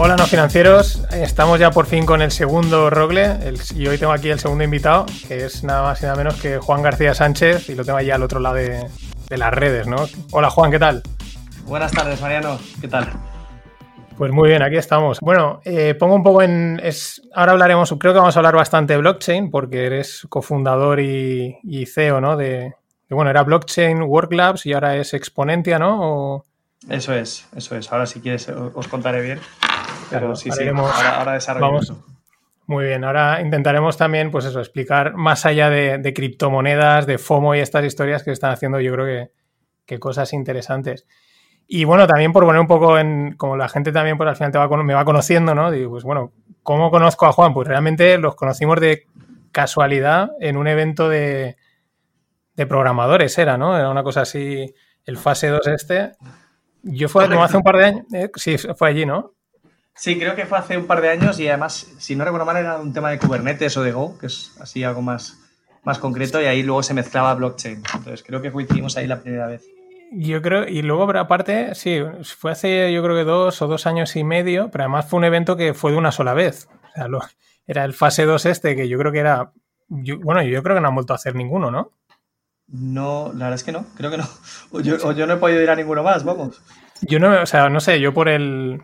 Hola, no financieros. Estamos ya por fin con el segundo Rogle el- y hoy tengo aquí el segundo invitado, que es nada más y nada menos que Juan García Sánchez y lo tengo allá al otro lado de, de las redes, ¿no? Hola Juan, ¿qué tal? Buenas tardes, Mariano. ¿Qué tal? Pues muy bien, aquí estamos. Bueno, eh, pongo un poco en... Es, ahora hablaremos, creo que vamos a hablar bastante de blockchain porque eres cofundador y, y CEO, ¿no? De, de, bueno, era Blockchain Work Labs y ahora es Exponentia, ¿no? O- Eso es, eso es. Ahora si quieres os contaré bien. Pero Claro, sí, sí. Ahora, ahora desarrollo Vamos. eso. Muy bien, ahora intentaremos también, pues eso, explicar más allá de, de criptomonedas, de FOMO y estas historias que están haciendo, yo creo que, que cosas interesantes. Y bueno, también por poner un poco en, como la gente también pues al final te va, cono- me va conociendo, ¿no? Digo, pues bueno, ¿cómo conozco a Juan? Pues realmente los conocimos de casualidad en un evento de, de programadores, era, ¿no? Era una cosa así, el fase 2 este. Yo fue como hace un par de años, eh, sí, fue allí, ¿no? Sí, creo que fue hace un par de años y además, si no recuerdo mal, era un tema de Kubernetes o de Go, que es así algo más, más concreto y ahí luego se mezclaba blockchain. Entonces creo que coincidimos ahí la primera vez. Yo creo, y luego, aparte, sí, fue hace yo creo que dos o dos años y medio, pero además fue un evento que fue de una sola vez. O sea, lo- era el fase 2 este, que yo creo que era. yo- bueno, yo creo que no han vuelto a hacer ninguno, ¿no? No, la verdad es que no, creo que no. O yo, o yo no he podido ir a ninguno más, vamos. Yo no, o sea, no sé, yo por el.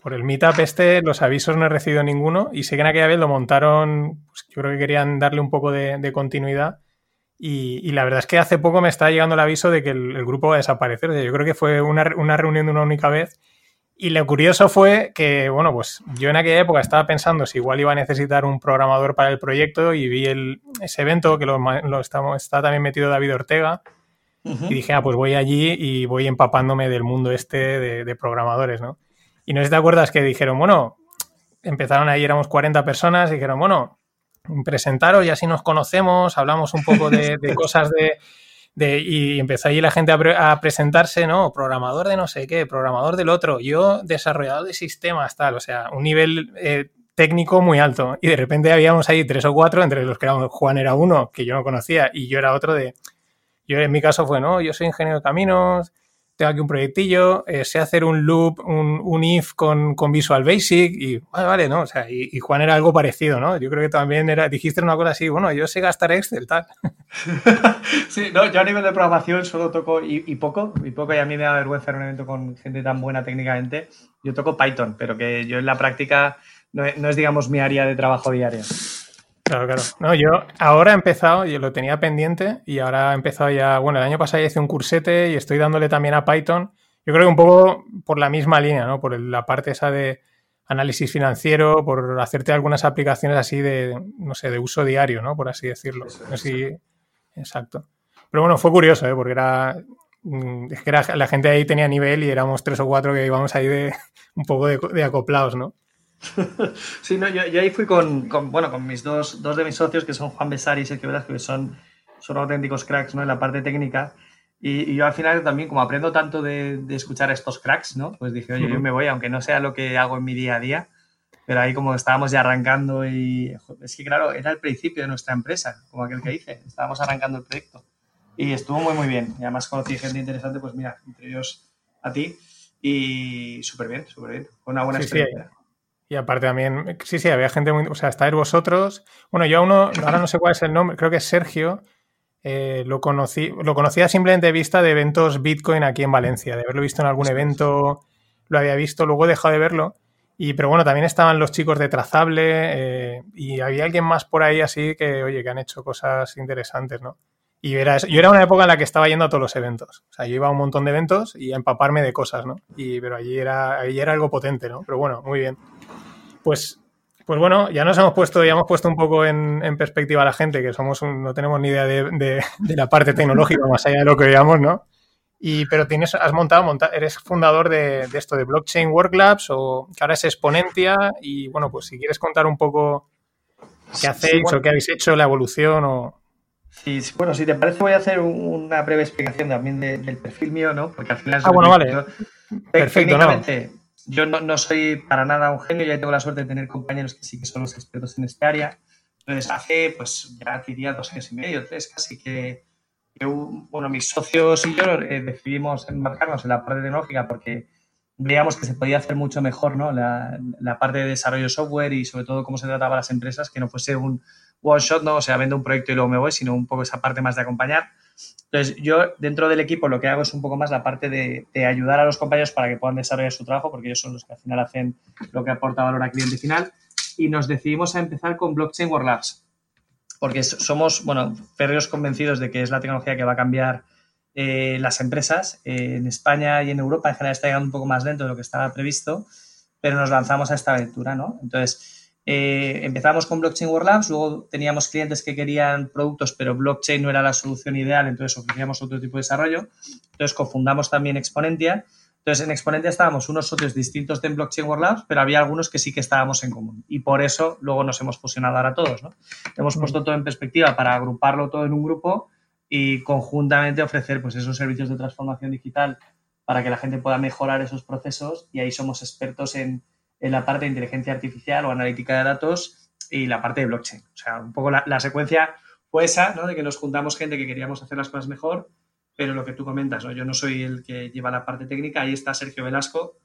Por el meetup este, los avisos no he recibido ninguno y sé que en aquella vez lo montaron, pues, yo creo que querían darle un poco de, de continuidad y, y la verdad es que hace poco me está llegando el aviso de que el, el grupo va a desaparecer. O sea, yo creo que fue una, una reunión de una única vez y lo curioso fue que, bueno, pues yo en aquella época estaba pensando si igual iba a necesitar un programador para el proyecto y vi el, ese evento que lo, lo estamos, está también metido David Ortega Ujú. y dije, ah, pues voy allí y voy empapándome del mundo este de, de programadores, ¿no? Y no sé si te acuerdas que dijeron, bueno, empezaron ahí, éramos 40 personas, y dijeron, bueno, presentaros y así nos conocemos, hablamos un poco de, cosas de, Y empezó allí la gente a presentarse, ¿no? Programador de no sé qué, programador del otro, yo desarrollador de sistemas, tal, o sea, un nivel eh, técnico muy alto. Y de repente habíamos ahí tres o cuatro, entre los que éramos, Juan era uno, que yo no conocía, y yo era otro de... Yo en mi caso fue, no, yo soy ingeniero de caminos, tengo aquí un proyectillo, eh, sé hacer un loop, un, un if con, con Visual Basic y vale, vale, ¿no? O sea, y, Juan era algo parecido, ¿no? Yo creo que también era, dijiste una cosa así, bueno, yo sé gastar Excel, tal. Sí, no, yo a nivel de programación solo toco y, poco, y poco, y a mí me da vergüenza en un evento con gente tan buena técnicamente. Yo toco Python, pero que yo en la práctica no no es, digamos, mi área de trabajo diaria. Claro, claro. No, yo ahora he empezado, yo lo tenía pendiente y ahora he empezado ya, bueno, el año pasado ya hice un cursete y estoy dándole también a Python. Yo creo que un poco por la misma línea, ¿no? Por la parte esa de análisis financiero, por hacerte algunas aplicaciones así de, no sé, de uso diario, ¿no? Por así decirlo. Eso No si- Exacto. Pero bueno, fue curioso, ¿eh? Porque era, mm, es que era- la gente ahí tenía nivel y éramos tres o cuatro que íbamos ahí de un poco de, de acoplados, ¿no? Sí, no, yo, yo ahí fui con, con, bueno, con mis dos, dos de mis socios, que son Juan Besar y Sergio Velasco, que son, son auténticos cracks ¿no? en la parte técnica. Y, y yo al final también, como aprendo tanto de, de escuchar a estos cracks, ¿no? pues dije, oye, yo me voy, aunque no sea lo que hago en mi día a día, pero ahí como estábamos ya arrancando y es que claro, era el principio de nuestra empresa, como aquel que dice, estábamos arrancando el proyecto. Y estuvo muy, muy bien. Y además conocí gente interesante, pues mira, entre ellos a ti. Y súper bien, súper bien. Fue una buena Sí, sí, experiencia. Y aparte también, sí, sí, había gente muy. O sea, estáis vosotros. Bueno, yo a uno, ahora no sé cuál es el nombre, creo que es Sergio. Eh, lo, conocí, lo conocía simplemente de vista de eventos Bitcoin aquí en Valencia, de haberlo visto en algún evento, lo había visto, luego he dejado de verlo. Y, pero bueno, también estaban los chicos de Trazable eh, y había alguien más por ahí así que, oye, que han hecho cosas interesantes, ¿no? Y era, yo era una época en la que estaba yendo a todos los eventos. O sea, yo iba a un montón de eventos y a empaparme de cosas, ¿no? Y, pero allí era, allí era algo potente, ¿no? Pero bueno, muy bien. Pues, pues bueno, ya nos hemos puesto, ya hemos puesto un poco en, perspectiva a la gente, que somos no tenemos ni idea de, la parte tecnológica más allá de lo que veamos, ¿no? Y, pero tienes, has montado, eres fundador de, esto de Blockchain Work Labs o que ahora es Exponentia y bueno, pues si quieres contar un poco qué hacéis o qué habéis hecho, la evolución o... Sí, bueno, si te parece voy a hacer una breve explicación también del perfil mío, ¿no? Porque al final... Ah, bueno, vale. Perfecto, ¿no? Yo no, soy para nada un genio, ya tengo la suerte de tener compañeros que sí que son los expertos en este área. Entonces, hace, pues, ya diría dos años y medio, tres casi, que, bueno, mis socios y yo eh, decidimos embarcarnos en la parte tecnológica porque veíamos que se podía hacer mucho mejor, ¿no? La, la parte de desarrollo de software y sobre todo cómo se trataba a las empresas, que no fuese un, one shot, ¿no? O sea, vendo un proyecto y luego me voy, sino un poco esa parte más de acompañar. Entonces, yo dentro del equipo lo que hago es un poco más la parte de, ayudar a los compañeros para que puedan desarrollar su trabajo, porque ellos son los que al final hacen lo que aporta valor al cliente final. Y nos decidimos a empezar con Blockchain World Labs, porque somos, bueno, férreos convencidos de que es la tecnología que va a cambiar eh, las empresas. Eh, en España y en Europa en general está llegando un poco más lento de lo que estaba previsto, pero nos lanzamos a esta aventura, ¿no? Entonces, eh, empezamos con Blockchain World Labs, luego teníamos clientes que querían productos, pero blockchain no era la solución ideal, entonces ofrecíamos otro tipo de desarrollo. Entonces cofundamos también Exponentia. Entonces en Exponentia estábamos unos socios distintos de Blockchain World Labs, pero había algunos que sí que estábamos en común. Y por eso luego nos hemos fusionado ahora todos. ¿no? Hemos mm. puesto todo en perspectiva para agruparlo todo en un grupo y conjuntamente ofrecer pues, esos servicios de transformación digital para que la gente pueda mejorar esos procesos y ahí somos expertos en en la parte de inteligencia artificial o analítica de datos y la parte de blockchain. O sea, un poco la, secuencia fue esa, ¿no? De que nos juntamos gente que queríamos hacer las cosas mejor, pero lo que tú comentas, ¿no? Yo no soy el que lleva la parte técnica, ahí está Sergio Velasco,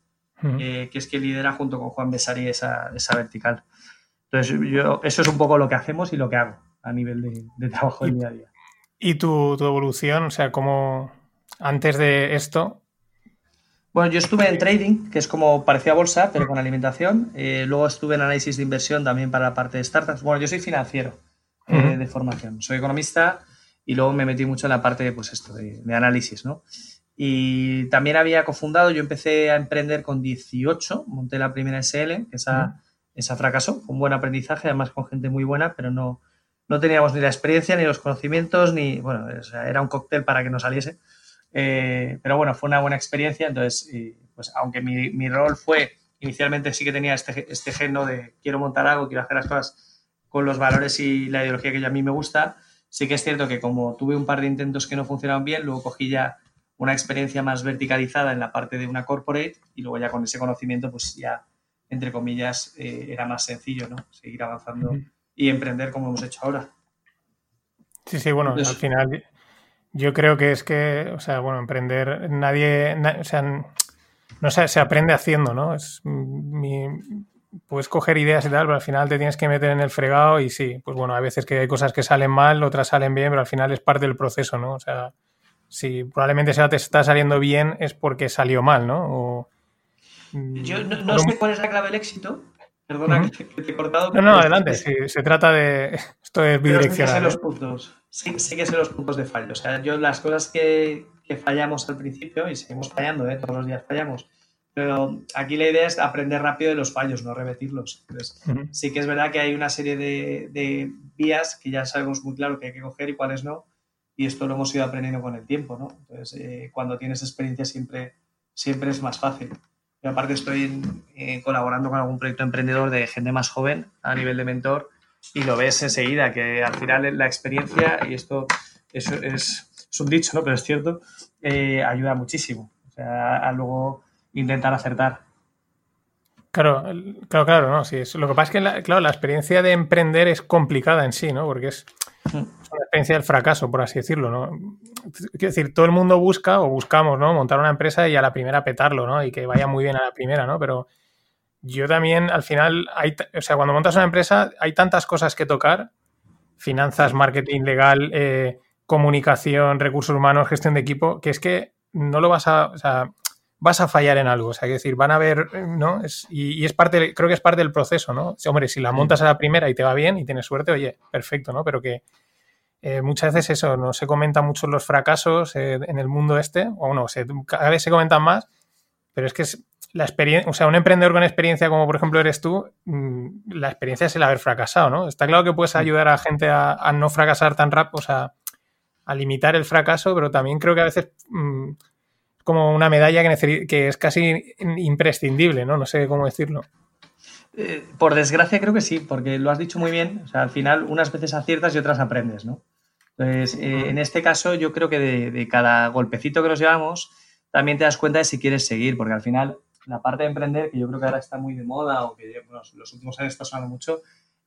eh, que es quien lidera junto con Juan Besari esa, esa vertical. Entonces, yo, eso es un poco lo que hacemos y lo que hago a nivel de, trabajo del día a día. ¿Y tu, tu evolución? O sea, ¿cómo antes de esto, bueno, yo estuve en trading, que es como parecía bolsa, pero con alimentación. Eh, luego estuve en análisis de inversión también para la parte de startups. Bueno, yo soy financiero eh, de formación. Soy economista y luego me metí mucho en la parte pues esto, de, análisis, ¿no? Y también había cofundado, yo empecé a emprender con 18, monté la primera SL, que esa, esa fracasó, fue un buen aprendizaje, además con gente muy buena, pero no, no teníamos ni la experiencia, ni los conocimientos, ni, bueno, era un cóctel para que no saliese. Eh, pero bueno, fue una buena experiencia. Entonces, pues aunque mi, mi, rol fue, inicialmente sí que tenía este, este de quiero montar algo, quiero hacer las cosas con los valores y la ideología que a mí me gusta, sí que es cierto que como tuve un par de intentos que no funcionaron bien, luego cogí ya una experiencia más verticalizada en la parte de una corporate y luego ya con ese conocimiento, pues ya, entre comillas, eh, era más sencillo, ¿no? Seguir avanzando y emprender como hemos hecho ahora. Sí, sí, bueno, al final yo creo que es que, o sea, bueno, emprender, nadie, o sea, no sé, se aprende haciendo, ¿no? Es mi, puedes coger ideas y tal, pero al final te tienes que meter en el fregado y sí, pues bueno, a veces que hay cosas que salen mal, otras salen bien, pero al final es parte del proceso, ¿no? O sea, si probablemente sea te está saliendo bien es porque salió mal, ¿no? Yo no, sé cuál es la clave del éxito, Perdona que, te, he cortado. No, no, adelante. se trata de. Esto es bidireccional. Sé los puntos. Sí, sé que sé los puntos de fallo. O sea, yo las cosas que, fallamos al principio, y seguimos fallando, ¿eh? todos los días fallamos. Pero aquí la idea es aprender rápido de los fallos, no repetirlos. Entonces, sí que es verdad que hay una serie de, vías que ya sabemos muy claro que hay que coger y cuáles no. Y esto lo hemos ido aprendiendo con el tiempo, ¿no? Entonces, eh, cuando tienes experiencia siempre, siempre es más fácil aparte estoy eh, colaborando con algún proyecto emprendedor de gente más joven a nivel de mentor y lo ves enseguida, que al final la experiencia, y esto es, es, un dicho, ¿no? pero es cierto, eh, ayuda muchísimo. O sea, a, luego intentar acertar. Claro, claro, claro, no, sí. Lo que pasa es que, la, claro, la experiencia de emprender es complicada en sí, ¿no? Porque es, mm. Experiencia del fracaso, por así decirlo, ¿no? Quiero decir, todo el mundo busca o buscamos, ¿no? Montar una empresa y a la primera petarlo, ¿no? Y que vaya muy bien a la primera, ¿no? Pero yo también al final, hay, o sea, cuando montas una empresa hay tantas cosas que tocar, finanzas, marketing, legal, eh, comunicación, recursos humanos, gestión de equipo, que es que no lo vas a, o sea, vas a fallar en algo. O sea, que decir, van a ver, ¿no? y, es parte, creo que es parte del proceso, ¿no? hombre, si la montas a la primera y te va bien y tienes suerte, oye, perfecto, ¿no? Pero que eh, muchas veces eso, no se comenta mucho los fracasos eh, en el mundo este, o no, se, cada vez se comentan más, pero es que es la experiencia, o sea, un emprendedor con experiencia como por ejemplo eres tú, mm, la experiencia es el haber fracasado, ¿no? Está claro que puedes ayudar a gente a, no fracasar tan rápido, o sea, a limitar el fracaso, pero también creo que a veces mm, como una medalla que, que, es casi imprescindible, ¿no? No sé cómo decirlo. Eh, por desgracia creo que sí, porque lo has dicho muy bien. O sea, al final unas veces aciertas y otras aprendes, ¿no? Entonces, eh, en este caso yo creo que de, cada golpecito que nos llevamos, también te das cuenta de si quieres seguir, porque al final la parte de emprender, que yo creo que ahora está muy de moda o que los últimos años está sonando mucho,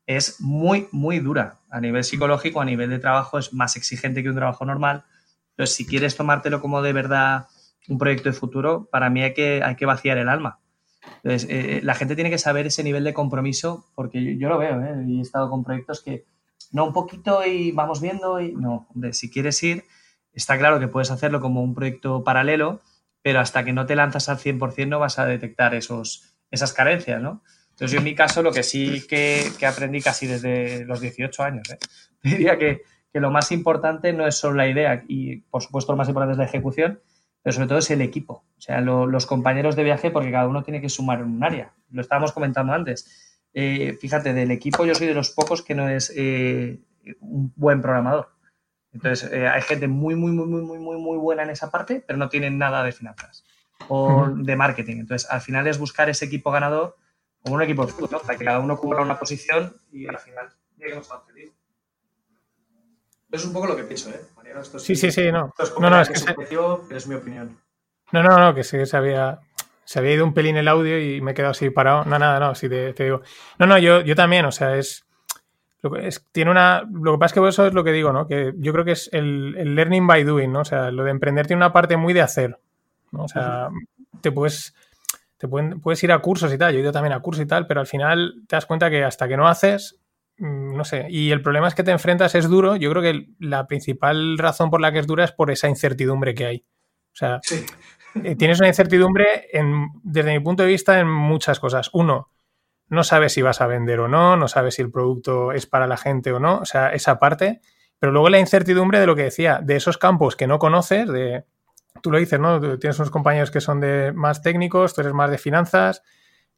es muy, muy dura. A nivel psicológico, a nivel de trabajo, es más exigente que un trabajo normal. Entonces, si quieres tomártelo como de verdad un proyecto de futuro, para mí hay que, hay que vaciar el alma. Entonces, eh, la gente tiene que saber ese nivel de compromiso, porque yo, lo veo, ¿eh? y he estado con proyectos que no un poquito y vamos viendo, y no, si quieres ir, está claro que puedes hacerlo como un proyecto paralelo, pero hasta que no te lanzas al 100% no vas a detectar esos, esas carencias, ¿no? Entonces, yo en mi caso, lo que sí que, que aprendí casi desde los 18 años, ¿eh? diría que, que lo más importante no es solo la idea y, por supuesto, lo más importante es la ejecución, pero sobre todo es el equipo, o sea, los compañeros de viaje, porque cada uno tiene que sumar en un área. Lo estábamos comentando antes. Eh, fíjate, del equipo yo soy de los pocos que no es eh, un buen programador. Entonces, eh, hay gente muy, muy, muy, muy, muy, muy, muy buena en esa parte, pero no tienen nada de finanzas o de marketing. Entonces, al final es buscar ese equipo ganador como un equipo de fútbol, ¿no? Para que cada uno cubra una posición y al final lleguemos a feliz. Es un poco lo que pienso, ¿eh? sí, sí, sí, no. no, no, es que es mi opinión. No, no, no, que sí, se había, se había ido un pelín el audio y me he quedado así parado. No, nada, no, sí te, digo. No, no, yo, yo también, o sea, es, lo que, es, tiene una. Lo que pasa es que eso es lo que digo, ¿no? Que yo creo que es el, learning by doing, ¿no? O sea, lo de emprender tiene una parte muy de hacer. ¿no? O sea, te puedes. Te puedes ir a cursos y tal. Yo he ido también a cursos y tal, pero al final te das cuenta que hasta que no haces, Mm, no sé, y el problema es que te enfrentas, es duro. Yo creo que la principal razón por la que es dura es por esa incertidumbre que hay. O sea, eh, tienes una incertidumbre desde mi punto de vista en muchas cosas. Uno, no sabes si vas a vender o no, no sabes si el producto es para la gente o no, o sea, esa parte. Pero luego la incertidumbre de lo que decía, de esos campos que no conoces, de, tú lo dices, ¿no? tienes unos compañeros que son de más técnicos, tú eres más de finanzas,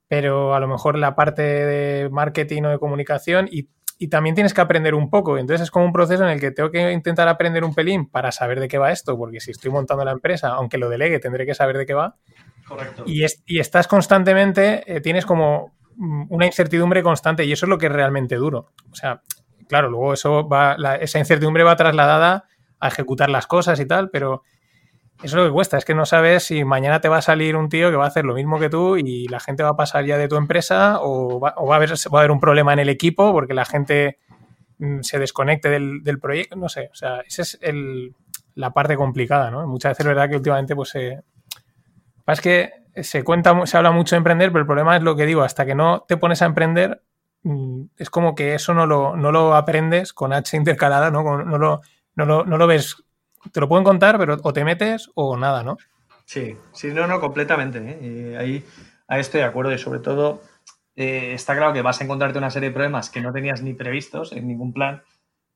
pero a lo mejor la parte de marketing o de comunicación y, también tienes que aprender un poco. Entonces es como un proceso en el que tengo que intentar aprender un pelín para saber de qué va esto, porque si estoy montando la empresa, aunque lo delegue, tendré que saber de qué va. Correcto. Y, y estás constantemente, eh, tienes como mm, una incertidumbre constante y eso es lo que es realmente duro. O sea, claro, luego eso va, esa incertidumbre va trasladada a ejecutar las cosas y tal, pero eso es lo que cuesta, es que no sabes si mañana te va a salir un tío que va a hacer lo mismo que tú y la gente va a pasar ya de tu empresa o va, a, haber, un problema en el equipo porque la gente mm, se desconecte del, proyecto, no sé, o sea, esa es la parte complicada, ¿no? Muchas veces es verdad que últimamente pues se... es que se cuenta, se habla mucho de emprender, pero el problema es lo que digo, hasta que no te pones a emprender, mm, es como que eso no lo, no lo aprendes con H intercalada, ¿no? No lo, no lo, no lo ves te lo pueden contar, pero o te metes o nada, ¿no? Sí, sí, no, no, completamente. ¿eh? ahí, ahí, estoy de acuerdo y sobre todo eh, está claro que vas a encontrarte una serie de problemas que no tenías ni previstos en ningún plan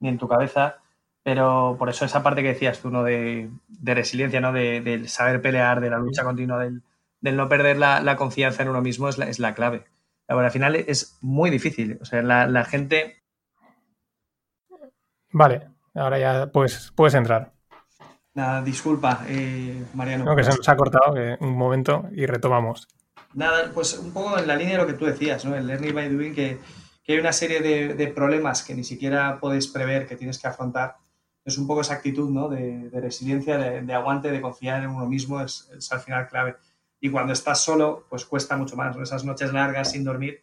ni en tu cabeza, pero por eso esa parte que decías tú, ¿no? De, resiliencia, ¿no? De, del saber pelear, de la lucha continua, del, no perder la, confianza en uno mismo es la, es la clave. Ahora, al final es muy difícil. O sea, la, la gente... Vale, ahora ya pues, puedes entrar. Nada, disculpa, eh, Mariano. No, que se nos ha cortado un momento y retomamos. Nada, pues un poco en la línea de lo que tú decías, ¿no? El learning by doing, que, hay una serie de, problemas que ni siquiera puedes prever, que tienes que afrontar. Es un poco esa actitud, ¿no? De, resiliencia, de, aguante, de confiar en uno mismo, es, al final clave. Y cuando estás solo, pues cuesta mucho más, Esas noches largas sin dormir,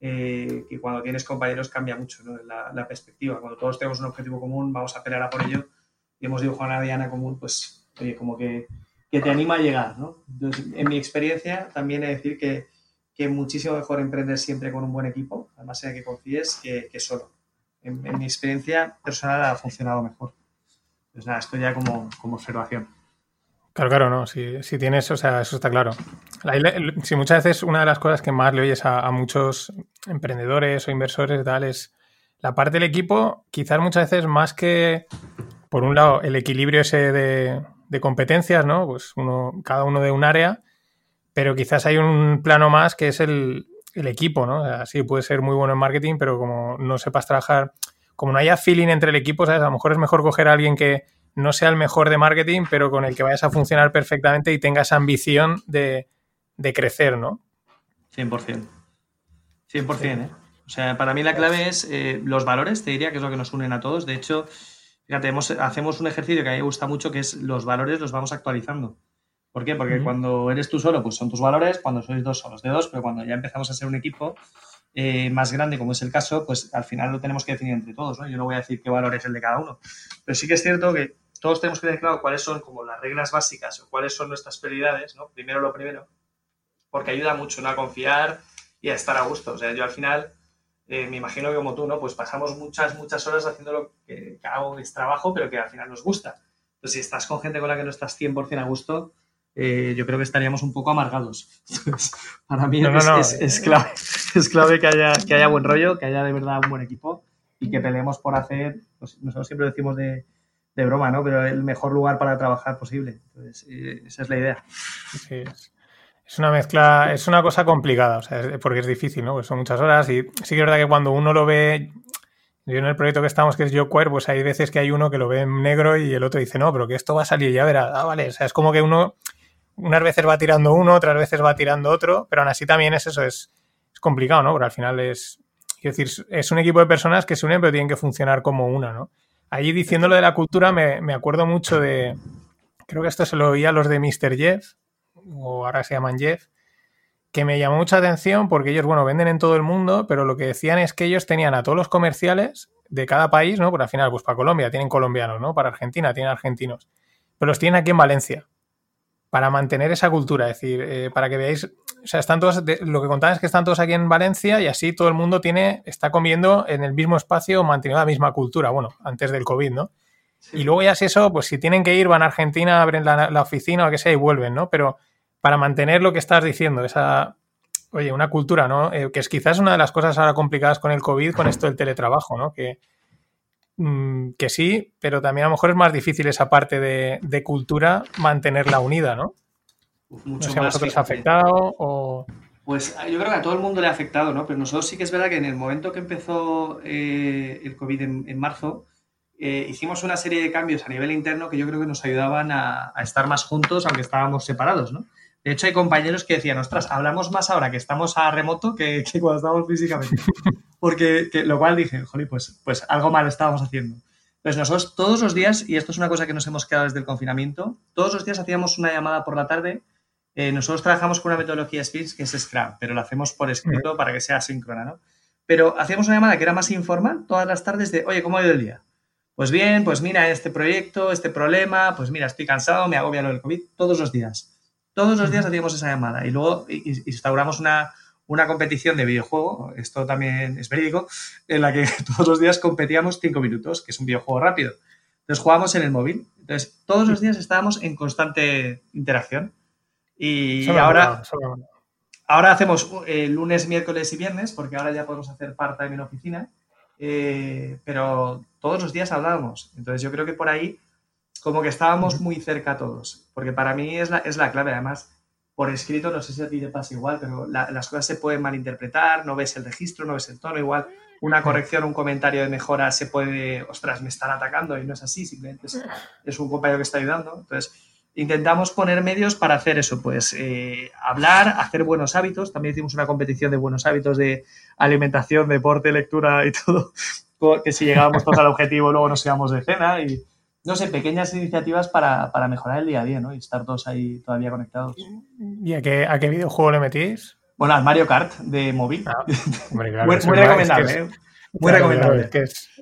eh, que cuando tienes compañeros cambia mucho, ¿no? La, la perspectiva. Cuando todos tenemos un objetivo común, vamos a pelear a por ello y hemos dibujado una diana común, pues, oye, como que, que, te anima a llegar, ¿no? Entonces, en mi experiencia, también he de decir que, que muchísimo mejor emprender siempre con un buen equipo, además en el que confíes, que, solo. En, mi experiencia personal ha funcionado mejor. Pues nada, esto ya como, como observación. Claro, claro, no. Si, si, tienes, o sea, eso está claro. si muchas veces una de las cosas que más le oyes a, muchos emprendedores o inversores tal es la parte del equipo, quizás muchas veces más que, por un lado, el equilibrio ese de, de competencias, ¿no? Pues uno, cada uno de un área, pero quizás hay un plano más que es el, equipo, ¿no? O sí, puede ser muy bueno en marketing, pero como no sepas trabajar, como no haya feeling entre el equipo, ¿sabes? A lo mejor es mejor coger a alguien que no sea el mejor de marketing, pero con el que vayas a funcionar perfectamente y tengas ambición de, crecer, ¿no? 100%. 100%, ¿eh? O sea, para mí la clave es eh, los valores, te diría que es lo que nos unen a todos. De hecho, fíjate, hacemos un ejercicio que a mí me gusta mucho, que es los valores los vamos actualizando. ¿Por qué? Porque cuando eres tú solo, pues son tus valores, cuando sois dos, son los de dos, pero cuando ya empezamos a ser un equipo eh, más grande, como es el caso, pues al final lo tenemos que definir entre todos, ¿no? Yo no voy a decir qué valor es el de cada uno, pero sí que es cierto que todos tenemos que tener claro cuáles son como las reglas básicas o cuáles son nuestras prioridades, ¿no? Primero lo primero, porque ayuda mucho ¿no? a confiar y a estar a gusto. O sea, yo al final eh, me imagino que como tú, ¿no? Pues pasamos muchas, muchas horas haciendo lo que, que hago es trabajo, pero que al final nos gusta. Entonces, si estás con gente con la que no estás 100% a gusto, eh, yo creo que estaríamos un poco amargados. para mí es, clave, es clave que haya, que haya buen rollo, que haya de verdad un buen equipo y que peleemos por hacer, pues nosotros siempre decimos de, de broma, ¿no? Pero el mejor lugar para trabajar posible. Entonces, eh, esa es la idea. Sí, es una mezcla, es una cosa complicada, o sea, porque es difícil, ¿no? Pues son muchas horas y sí que es verdad que cuando uno lo ve, yo en el proyecto que estamos, que es YoQuare, pues hay veces que hay uno que lo ve en negro y el otro dice, no, pero que esto va a salir, ya verá, ah, vale, o sea, es como que uno unas veces va tirando uno, otras veces va tirando otro, pero aún así también es eso, es, complicado, ¿no? Porque al final es, quiero decir, es un equipo de personas que se unen pero tienen que funcionar como una, ¿no? Allí diciendo lo de la cultura me, acuerdo mucho de, creo que esto se lo oía a los de Mr. Jeff, o ahora se llaman Jeff, que me llamó mucha atención porque ellos, bueno, venden en todo el mundo, pero lo que decían es que ellos tenían a todos los comerciales de cada país, ¿no? Porque al final, pues para Colombia tienen colombianos, ¿no? Para Argentina tienen argentinos, pero los tienen aquí en Valencia para mantener esa cultura, es decir, eh, para que veáis, o sea, están todos, lo que contaban es que están todos aquí en Valencia y así todo el mundo tiene, está comiendo en el mismo espacio, manteniendo la misma cultura, bueno, antes del COVID, ¿no? Y luego ya si eso, pues si tienen que ir, van a Argentina, abren la, oficina o que sea y vuelven, ¿no? Pero para mantener lo que estás diciendo, esa, oye, una cultura, ¿no? Eh, que es quizás una de las cosas ahora complicadas con el COVID, con esto del teletrabajo, ¿no? Que, Mm, que sí, pero también a lo mejor es más difícil esa parte de, cultura mantenerla unida, ¿no? mucho no sé, más. ha afectado o...? Pues yo creo que a todo el mundo le ha afectado, ¿no? Pero nosotros sí que es verdad que en el momento que empezó eh, el COVID en, marzo, eh, hicimos una serie de cambios a nivel interno que yo creo que nos ayudaban a, a estar más juntos, aunque estábamos separados, ¿no? De hecho, hay compañeros que decían, ostras, hablamos más ahora que estamos a remoto que, cuando estamos físicamente. Porque, lo cual dije, joder, pues, pues algo mal estábamos haciendo. Pues nosotros todos los días, y esto es una cosa que nos hemos quedado desde el confinamiento, todos los días hacíamos una llamada por la tarde. Eh, nosotros trabajamos con una metodología Sprints que es Scrum, pero lo hacemos por escrito para que sea síncrona, ¿no? Pero hacíamos una llamada que era más informal todas las tardes de, oye, ¿cómo ha ido el día? Pues bien, pues mira, este proyecto, este problema, pues mira, estoy cansado, me agobia lo del COVID, todos los días. Todos los días hacíamos esa llamada y luego instauramos una, competición de videojuego, esto también es verídico, en la que todos los días competíamos cinco minutos, que es un videojuego rápido. Entonces jugábamos en el móvil. Entonces todos los días estábamos en constante interacción. Y ahora, ahora hacemos eh, lunes, miércoles y viernes, porque ahora ya podemos hacer part-time en oficina, eh, pero todos los días hablábamos. Entonces yo creo que por ahí como que estábamos muy cerca todos, porque para mí es la, es la clave, además, por escrito, no sé si a ti te pasa igual, pero las cosas se pueden malinterpretar, no ves el registro, no ves el tono, igual una corrección, un comentario de mejora se puede, ostras, me están atacando y no es así, simplemente es, un compañero que está ayudando. Entonces, intentamos poner medios para hacer eso, pues eh, hablar, hacer buenos hábitos, también hicimos una competición de buenos hábitos de alimentación, deporte, lectura y todo, que si llegábamos todos al objetivo luego nos íbamos de cena y no sé, pequeñas iniciativas para, mejorar el día a día, ¿no? Y estar todos ahí todavía conectados. ¿Y a qué, a qué videojuego le metís? Bueno, al Mario Kart de móvil. Ah, muy, recomendable, ¿eh? Muy recomendable.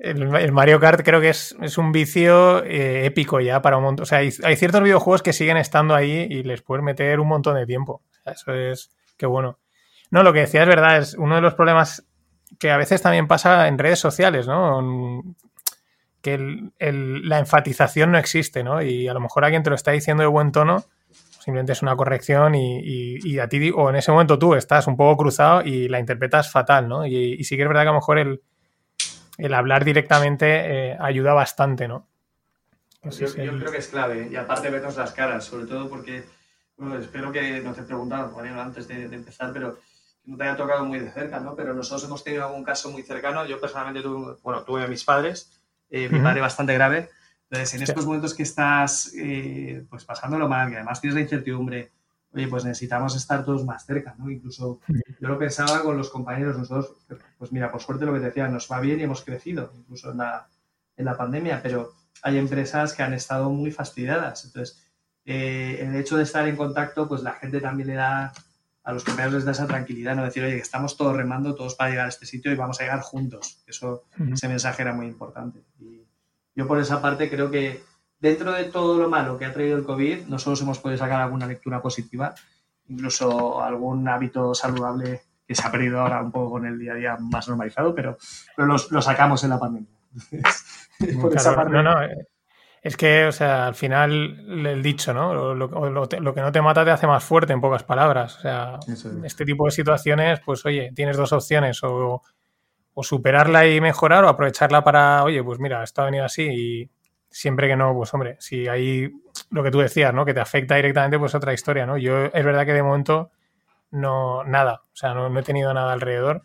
el, Mario Kart creo que es, un vicio eh, épico ya para un montón. O sea, hay, ciertos videojuegos que siguen estando ahí y les puedes meter un montón de tiempo. eso es, qué bueno. No, lo que decía es verdad, es uno de los problemas que a veces también pasa en redes sociales, ¿no? Que la enfatización no existe, ¿no? Y a lo mejor alguien te lo está diciendo de buen tono, simplemente es una corrección y, a ti, o en ese momento tú estás un poco cruzado y la interpretas fatal, ¿no? Y, sí que es verdad que a lo mejor el, el hablar directamente eh, ayuda bastante, ¿no? yo, creo que es clave, y aparte vernos las caras, sobre todo porque, bueno, espero que no te he preguntado, antes de, empezar, pero no te haya tocado muy de cerca, ¿no? Pero nosotros hemos tenido algún caso muy cercano. Yo personalmente tuve, bueno, tuve a mis padres, eh, mi padre bastante grave. Entonces, en estos momentos que estás eh, pues pasándolo mal, que además tienes la incertidumbre, oye, pues necesitamos estar todos más cerca, ¿no? Incluso yo lo pensaba con los compañeros, nosotros, pues mira, por suerte lo que te decía, nos va bien y hemos crecido, incluso en la, en la pandemia, pero hay empresas que han estado muy fastidiadas. Entonces, eh, el hecho de estar en contacto, pues la gente también le da a los compañeros les da esa tranquilidad, no decir, oye, que estamos todos remando, todos para llegar a este sitio y vamos a llegar juntos. Eso, ese mensaje era muy importante. Y yo por esa parte creo que dentro de todo lo malo que ha traído el COVID, nosotros hemos podido sacar alguna lectura positiva, incluso algún hábito saludable que se ha perdido ahora un poco con el día a día más normalizado, pero, pero lo, sacamos en la pandemia. por esa parte... no, no, eh, es que, o sea, al final el dicho, ¿no? Lo, que no te mata te hace más fuerte, en pocas palabras. O sea, este tipo de situaciones, pues oye, tienes dos opciones, o, superarla y mejorar, o aprovecharla para, oye, pues mira, esto ha venido así y siempre que no, pues hombre, si hay lo que tú decías, ¿no? Que te afecta directamente, pues otra historia, ¿no? Yo es verdad que de momento no, nada, o sea, no he tenido nada alrededor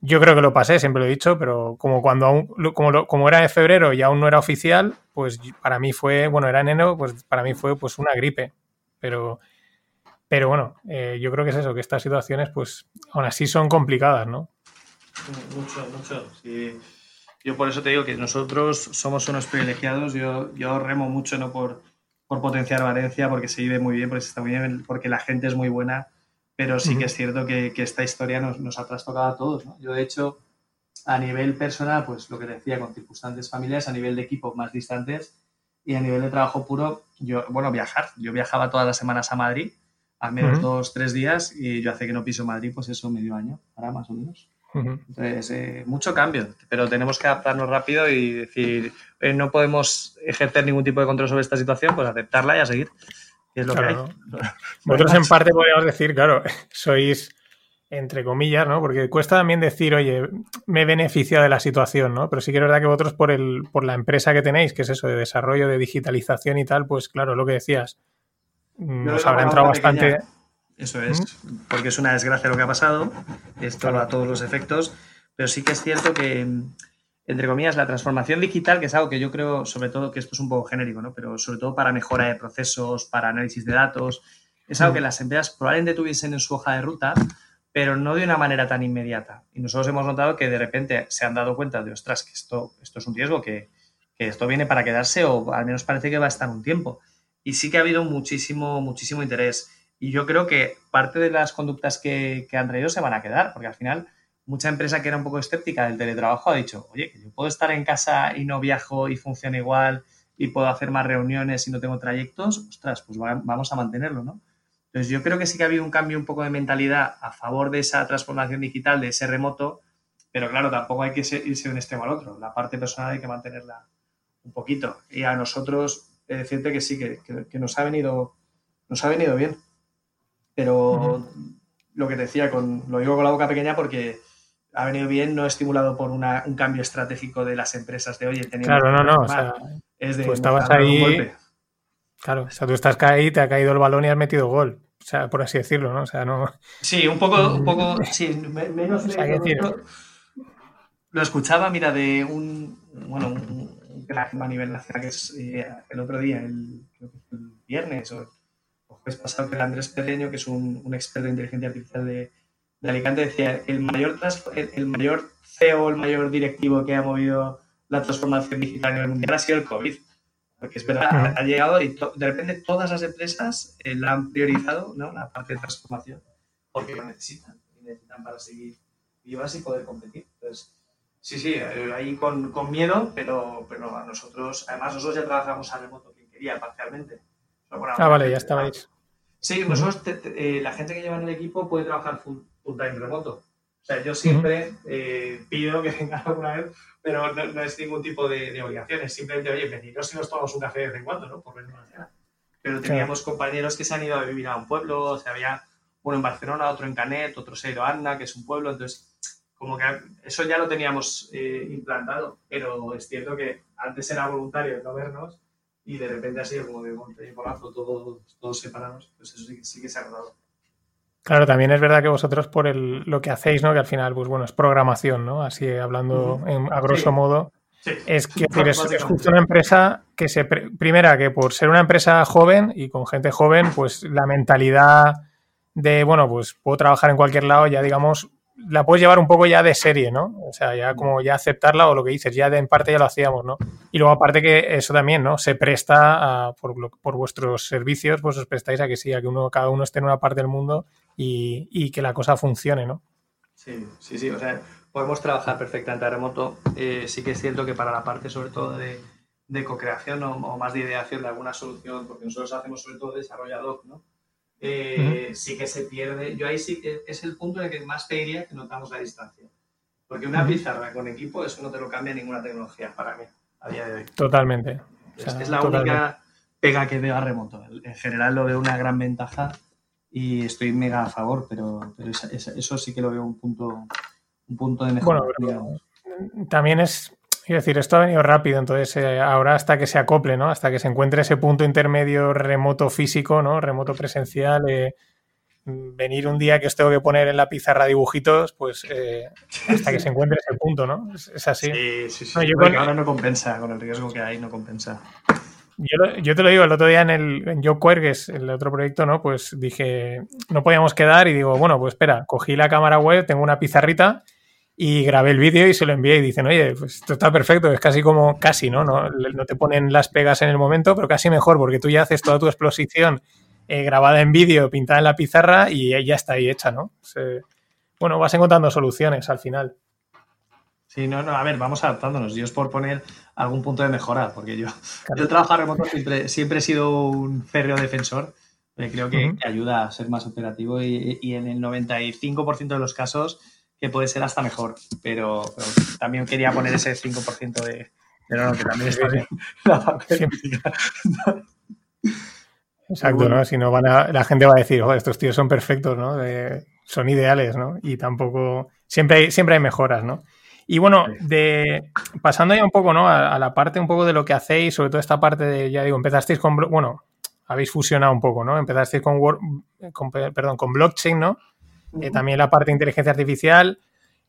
yo creo que lo pasé, siempre lo he dicho, pero como cuando aún, como, como era de febrero y aún no era oficial, pues para mí fue, bueno, era enero, pues para mí fue pues una gripe. Pero, pero bueno, eh, yo creo que es eso, que estas situaciones, pues aún así son complicadas, ¿no? Mucho, mucho. Yo por eso te digo que nosotros somos unos privilegiados. Yo, yo remo mucho no por, por potenciar Valencia, porque se vive muy bien, porque se está muy bien, porque la gente es muy buena pero sí que es cierto que, esta historia nos, ha trastocado a todos. Yo, de hecho, a nivel personal, pues lo que decía, con circunstancias familiares, a nivel de equipo más distantes y a nivel de trabajo puro, yo, bueno, viajar. Yo viajaba todas las semanas a Madrid, al menos dos, tres días, y yo hace que no piso Madrid, pues eso, medio año, ahora más o menos. Entonces, eh, mucho cambio, pero tenemos que adaptarnos rápido y decir, eh, no podemos ejercer ningún tipo de control sobre esta situación, pues aceptarla y a seguir es lo que hay. Vosotros en parte podríamos decir, claro, sois entre comillas, ¿no? Porque cuesta también decir, oye, me beneficia de la situación, ¿no? Pero sí que es verdad que vosotros por el, por la empresa que tenéis, que es eso, de desarrollo, de digitalización y tal, pues claro, lo que decías, nos habrá entrado bastante. Eso es, porque es una desgracia lo que ha pasado, esto a todos los efectos, pero sí que es cierto que entre comillas, la transformación digital, que es algo que yo creo, sobre todo, que esto es un poco genérico, ¿no? Pero sobre todo para mejora de procesos, para análisis de datos, es algo que mm. las empresas probablemente tuviesen en su hoja de ruta, pero no de una manera tan inmediata. Y nosotros hemos notado que de repente se han dado cuenta de, ostras, que esto, esto es un riesgo, que, esto viene para quedarse o al menos parece que va a estar un tiempo. Y sí que ha habido muchísimo, muchísimo interés. Y yo creo que parte de las conductas que, que han traído se van a quedar, porque al final mucha empresa que era un poco escéptica del teletrabajo ha dicho, oye, que yo puedo estar en casa y no viajo y funciona igual y puedo hacer más reuniones y no tengo trayectos, ostras, pues vamos a mantenerlo, ¿no? Entonces yo creo que sí que ha habido un cambio un poco de mentalidad a favor de esa transformación digital, de ese remoto, pero claro, tampoco hay que irse de un extremo al otro. La parte personal hay que mantenerla un poquito. Y a nosotros, decirte que sí, que, nos ha venido, nos ha venido bien. Pero lo que decía, con, lo digo con la boca pequeña porque ha venido bien, no estimulado por un cambio estratégico de las empresas de, oye, tenemos... Claro, no, no, o sea, es de... Tú estabas ahí... Claro, o sea, tú estás ahí, te ha caído el balón y has metido gol. O sea, por así decirlo, ¿no? O sea, no... Sí, un poco, un poco, sí, menos... O sea, lo escuchaba, mira, de un, bueno, un, crack a nivel nacional que es eh, el otro día, el, viernes o, o jueves pasado, que el Andrés Perreño, que es un, un experto de inteligencia artificial de, de Alicante decía, el mayor, el mayor CEO, el mayor directivo que ha movido la transformación digital en el mundial ha sido el COVID. Porque es verdad, ha, llegado y de repente todas las empresas eh, la han priorizado, ¿no? La parte de transformación, porque lo necesitan. necesitan para seguir vivas y poder competir. Entonces, sí, sí, eh, ahí con, con, miedo, pero, pero a nosotros, además nosotros ya trabajamos a remoto quien quería parcialmente. ah, vale, ya estabais. Sí, nosotros, eh, la gente que lleva en el equipo puede trabajar full, full time remoto. O sea, yo siempre eh, pido que vengan alguna vez, pero no, es ningún tipo de, de obligación, simplemente, oye, veniros si nos tomamos un café de vez en cuando, ¿no? Por ver una cena. Pero teníamos compañeros que se han ido a vivir a un pueblo, o sea, había uno en Barcelona, otro en Canet, otro se ha ido a que es un pueblo, entonces como que eso ya lo teníamos eh, implantado, pero es cierto que antes era voluntario no vernos y de repente ha sido como de monte y polazo, todos, todos separados, pues eso sí, que se ha notado. Claro, también es verdad que vosotros por el, lo que hacéis, ¿no? Que al final, pues bueno, es programación, ¿no? Así hablando a grosso modo. Es que es, justo una empresa que se. Primera, que por ser una empresa joven y con gente joven, pues la mentalidad de, bueno, pues puedo trabajar en cualquier lado, ya digamos, la puedes llevar un poco ya de serie, ¿no? O sea, ya como ya aceptarla o lo que dices, ya de en parte ya lo hacíamos, ¿no? Y luego aparte que eso también, ¿no? Se presta por, por, vuestros servicios, pues os prestáis a que sí, a que uno, cada uno esté en una parte del mundo y, y que la cosa funcione, ¿no? Sí, sí, sí, o sea, podemos trabajar perfectamente a remoto. Eh, sí que es cierto que para la parte sobre todo de, de co-creación o, o, más de ideación de alguna solución, porque nosotros hacemos sobre todo desarrollador, ¿no? Eh, sí que se pierde. Yo ahí sí que es el punto en el que más te diría que notamos la distancia. Porque una pizarra con equipo, eso no te lo cambia ninguna tecnología para mí, a día de hoy. Totalmente. es la única pega que veo a remoto. En general lo veo una gran ventaja y estoy mega a favor, pero, eso sí que lo veo un punto, un punto de mejora. Bueno, también es, Quiero decir, esto ha venido rápido, entonces eh, ahora hasta que se acople, ¿no? Hasta que se encuentre ese punto intermedio remoto físico, ¿no? Remoto presencial. Eh, venir un día que os tengo que poner en la pizarra dibujitos, pues eh, hasta que se encuentre ese punto, ¿no? Es, así. Sí, sí, sí. yo Ahora no compensa, con el riesgo que hay, no compensa. Yo, te lo digo, el otro día en el en Yo que es el otro proyecto, ¿no? Pues dije, no podíamos quedar y digo, bueno, pues espera, cogí la cámara web, tengo una pizarrita y grabé el vídeo y se lo envié y dicen, oye, pues esto está perfecto, es casi como, casi, ¿no? ¿no? No te ponen las pegas en el momento, pero casi mejor, porque tú ya haces toda tu exposición eh, grabada en vídeo, pintada en la pizarra y ya está ahí hecha, ¿no? bueno, vas encontrando soluciones al final. Sí, no, no, a ver, vamos adaptándonos. Yo es por poner algún punto de mejora, porque yo, yo trabajo remoto siempre, siempre he sido un férreo defensor, creo que, ayuda a ser más operativo y, y en el 95% de los casos que puede ser hasta mejor, pero, también quería poner ese 5% de, pero no, que también es Exacto, ¿no? Si no van a, la gente va a decir, oh, estos tíos son perfectos, ¿no? son ideales, ¿no? Y tampoco, siempre hay, siempre hay mejoras, ¿no? Y bueno, de, pasando ya un poco, ¿no? A, la parte un poco de lo que hacéis, sobre todo esta parte de, ya digo, empezasteis con, bueno, habéis fusionado un poco, ¿no? Empezasteis con, con perdón, con blockchain, ¿no? Eh, también la parte de inteligencia artificial.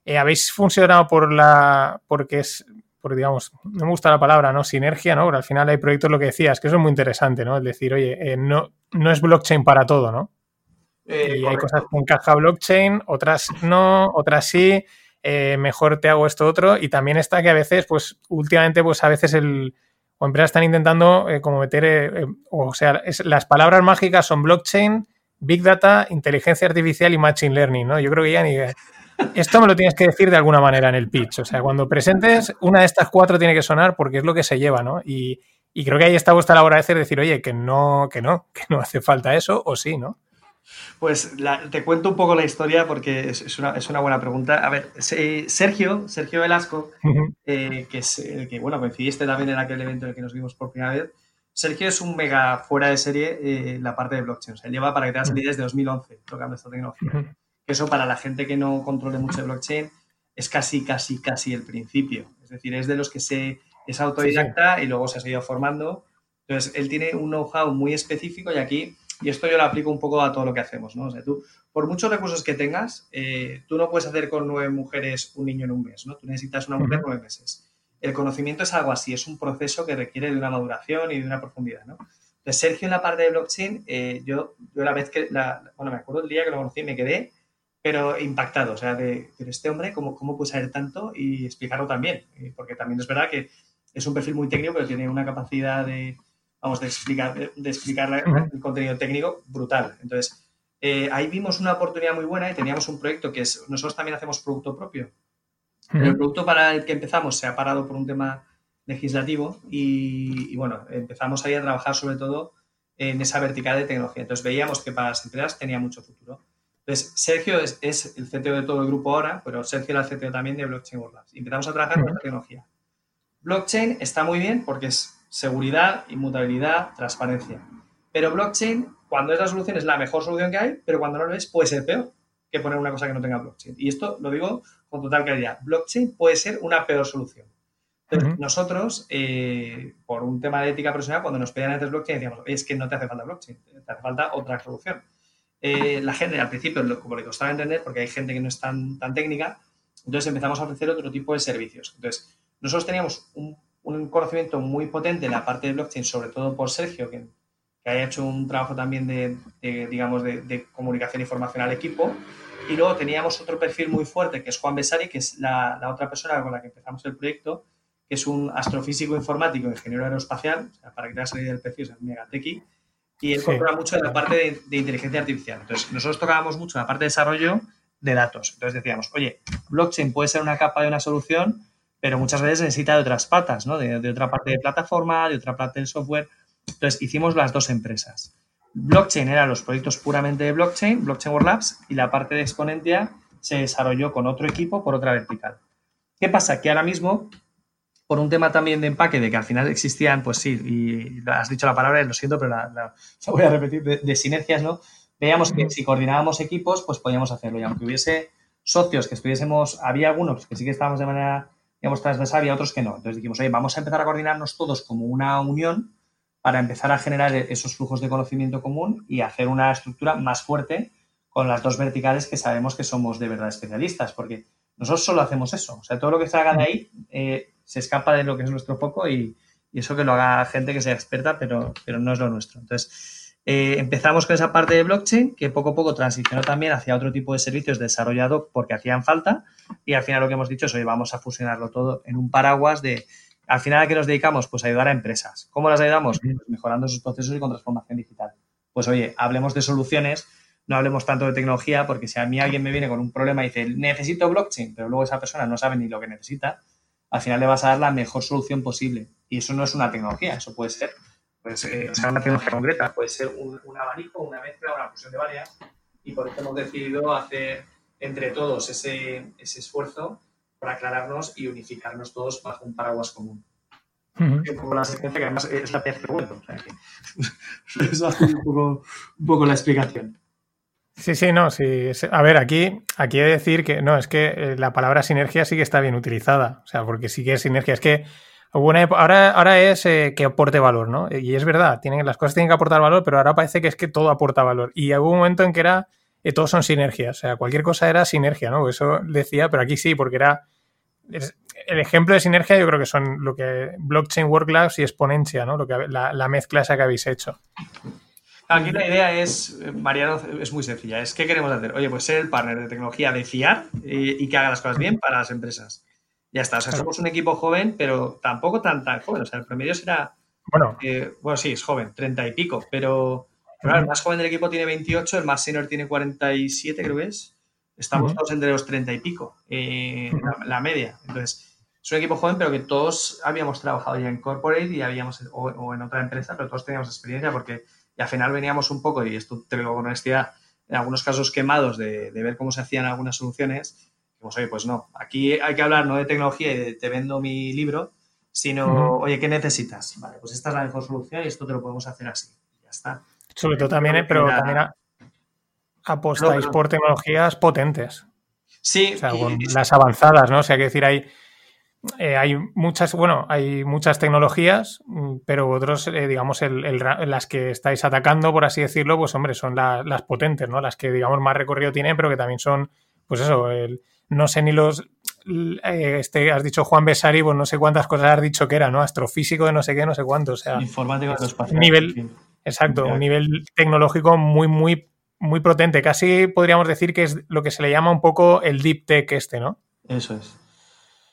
Eh, habéis funcionado por la. porque es. Por, digamos, no me gusta la palabra, ¿no? Sinergia, ¿no? Pero al final hay proyectos, lo que decías, que eso es muy interesante, ¿no? Es decir, oye, eh, no, no es blockchain para todo, ¿no? y hay cosas que encaja blockchain, otras no, otras sí. mejor te hago esto otro. Y también está que a veces, pues, últimamente, pues a veces el. O empresas están intentando como meter. o sea, las palabras mágicas son blockchain Big Data, inteligencia artificial y Machine Learning, ¿no? Yo creo que ya ni... Esto me lo tienes que decir de alguna manera en el pitch. O sea, cuando presentes, una de estas cuatro tiene que sonar porque es lo que se lleva, ¿no? Y, creo que ahí está vuestra labor de hacer, decir, oye, que no, que no, que no hace falta eso, o sí, ¿no? Pues te cuento un poco la historia porque es, una, buena pregunta. A ver, Sergio, Sergio Velasco, eh, que es el que, bueno, coincidiste también en aquel evento en el que nos vimos por primera vez, Sergio es un mega fuera de serie eh, la parte de blockchain. O sea, lleva para que te hagas idea desde 2011 tocando esta tecnología. Eso para la gente que no controle mucho de blockchain es casi, casi, casi el principio. Es decir, es de los que se, es autodidacta y luego se ha seguido formando. Entonces, él tiene un know-how muy específico y aquí, y esto yo lo aplico un poco a todo lo que hacemos, ¿no? O sea, tú, por muchos recursos que tengas, eh, tú no puedes hacer con nueve mujeres un niño en un mes, ¿no? Tú necesitas una mujer nueve meses el conocimiento es algo así, es un proceso que requiere de una maduración y de una profundidad, ¿no? Entonces, Sergio en la parte de blockchain, eh, yo, yo la vez que, la, bueno, me acuerdo el día que lo conocí, me quedé, pero impactado, o sea, de, este hombre, ¿cómo, cómo puede saber tanto y explicarlo también? Eh, porque también es verdad que es un perfil muy técnico, pero tiene una capacidad de, vamos, de explicar, de, explicar el contenido técnico brutal. Entonces, eh, ahí vimos una oportunidad muy buena y teníamos un proyecto que es, nosotros también hacemos producto propio el producto para el que empezamos se ha parado por un tema legislativo y, bueno, empezamos ahí a trabajar sobre todo en esa vertical de tecnología. Entonces veíamos que para las empresas tenía mucho futuro. Entonces, Sergio es, es, el CTO de todo el grupo ahora, pero Sergio era el CTO también de Blockchain World Labs. Empezamos a trabajar con esta tecnología. Blockchain está muy bien porque es seguridad, inmutabilidad, transparencia. Pero blockchain, cuando es la solución, es la mejor solución que hay, pero cuando no lo es, puede ser peor que poner una cosa que no tenga blockchain. Y esto lo digo con total claridad. Blockchain puede ser una peor solución. Entonces, nosotros, eh, por un tema de ética personal, cuando nos pedían antes blockchain, decíamos, es que no te hace falta blockchain, te hace falta otra solución. Eh, la gente al principio, como le costaba entender, porque hay gente que no es tan, tan técnica, entonces empezamos a ofrecer otro tipo de servicios. Entonces, nosotros teníamos un, conocimiento muy potente en la parte de blockchain, sobre todo por Sergio, que, que haya hecho un trabajo también de, digamos, de, comunicación y formación al equipo. Y luego teníamos otro perfil muy fuerte, que es Juan Besari, que es la, la otra persona con la que empezamos el proyecto, que es un astrofísico informático, ingeniero aeroespacial, para que te idea del perfil, es megatequi, y él controla mucho de la parte de, inteligencia artificial. Entonces, nosotros tocábamos mucho la parte de desarrollo de datos. Entonces decíamos, oye, blockchain puede ser una capa de una solución, pero muchas veces necesita de otras patas, ¿no? De, otra parte de plataforma, de otra parte del software. Entonces, hicimos las dos empresas. Blockchain eran los proyectos puramente de blockchain, Blockchain World Labs, y la parte de Exponentia se desarrolló con otro equipo por otra vertical. ¿Qué pasa? Que ahora mismo por un tema también de empaque, de que al final existían, pues sí, y has dicho la palabra, lo siento, pero la, voy a repetir, de, sinergias, ¿no? Veíamos que si coordinábamos equipos, pues podíamos hacerlo. Y aunque hubiese socios que estuviésemos, había algunos que sí que estábamos de manera, digamos, transversal, había otros que no. Entonces dijimos, oye, vamos a empezar a coordinarnos todos como una unión para empezar a generar esos flujos de conocimiento común y hacer una estructura más fuerte con las dos verticales que sabemos que somos de verdad especialistas, porque nosotros solo hacemos eso. O sea, todo lo que salga de ahí eh, se escapa de lo que es nuestro foco y, eso que lo haga gente que sea experta, pero, pero no es lo nuestro. Entonces, eh, empezamos con esa parte de blockchain que poco a poco transicionó también hacia otro tipo de servicios desarrollados porque hacían falta y al final lo que hemos dicho es, hoy vamos a fusionarlo todo en un paraguas de, al final a qué nos dedicamos? Pues ayudar a empresas. ¿Cómo las ayudamos? Pues mejorando sus procesos y con transformación digital. Pues oye, hablemos de soluciones, no hablemos tanto de tecnología, porque si a mí alguien me viene con un problema y dice, necesito blockchain, pero luego esa persona no sabe ni lo que necesita, al final le vas a dar la mejor solución posible. Y eso no es una tecnología, eso puede ser pues, eh, una tecnología concreta, puede ser un, abanico, una mezcla, una fusión de varias. Y por eso hemos decidido hacer entre todos ese, ese esfuerzo para aclararnos y unificarnos todos bajo un paraguas común. Un poco la secuencia que además es la pieza que O sea que eso hace un poco, un poco la explicación. Sí, sí, no, sí. A ver, aquí, aquí he de decir que no, es que eh, la palabra sinergia sí que está bien utilizada. O sea, porque sí que es sinergia. Es que ahora, ahora es eh, que aporte valor, ¿no? Y es verdad, tienen, las cosas tienen que aportar valor, pero ahora parece que es que todo aporta valor. Y hubo un momento en que era, eh, todos son sinergias. O sea, cualquier cosa era sinergia, ¿no? Eso decía, pero aquí sí, porque era. el ejemplo de sinergia yo creo que son lo que blockchain work labs y exponencia, ¿no? Lo que, la, la mezcla esa que habéis hecho. Aquí la idea es, Mariano, es muy sencilla. Es qué queremos hacer. Oye, pues ser el partner de tecnología de fiar y, que haga las cosas bien para las empresas. Ya está. O sea, somos un equipo joven, pero tampoco tan tan joven. O sea, el promedio será. Bueno, eh, bueno sí, es joven, 30 y pico, pero, el más joven del equipo tiene 28, el más senior tiene 47, creo que es. Estamos todos entre los 30 y pico, eh, la, media. Entonces, es un equipo joven, pero que todos habíamos trabajado ya en corporate y habíamos, o en otra empresa, pero todos teníamos experiencia porque y al final veníamos un poco, y esto te lo digo con honestidad, en algunos casos quemados de, ver cómo se hacían algunas soluciones. Dijimos, oye, pues no, aquí hay que hablar no de tecnología y de te vendo mi libro, sino, oye, ¿qué necesitas? Vale, pues esta es la mejor solución y esto te lo podemos hacer así. Y ya está. Sobre todo también, pero también apostáis por tecnologías potentes. Sí. O sea, las avanzadas, ¿no? O sea, hay que decir, hay eh, hay muchas, bueno, hay muchas tecnologías, mm, pero vosotros, eh, digamos, las que estáis atacando, por así decirlo, pues hombre, son las potentes, ¿no? Las que, digamos, más recorrido tienen, pero que también son, pues eso, no sé ni los, eh, este, has dicho Juan Besari, pues no sé cuántas cosas has dicho que era, ¿no? Astrofísico de no sé qué, no sé cuánto, o sea. Informático de Nivel, exacto, un nivel tecnológico muy, muy, muy potente. Casi podríamos decir que es lo que se le llama un poco el deep tech este, ¿no? Eso es.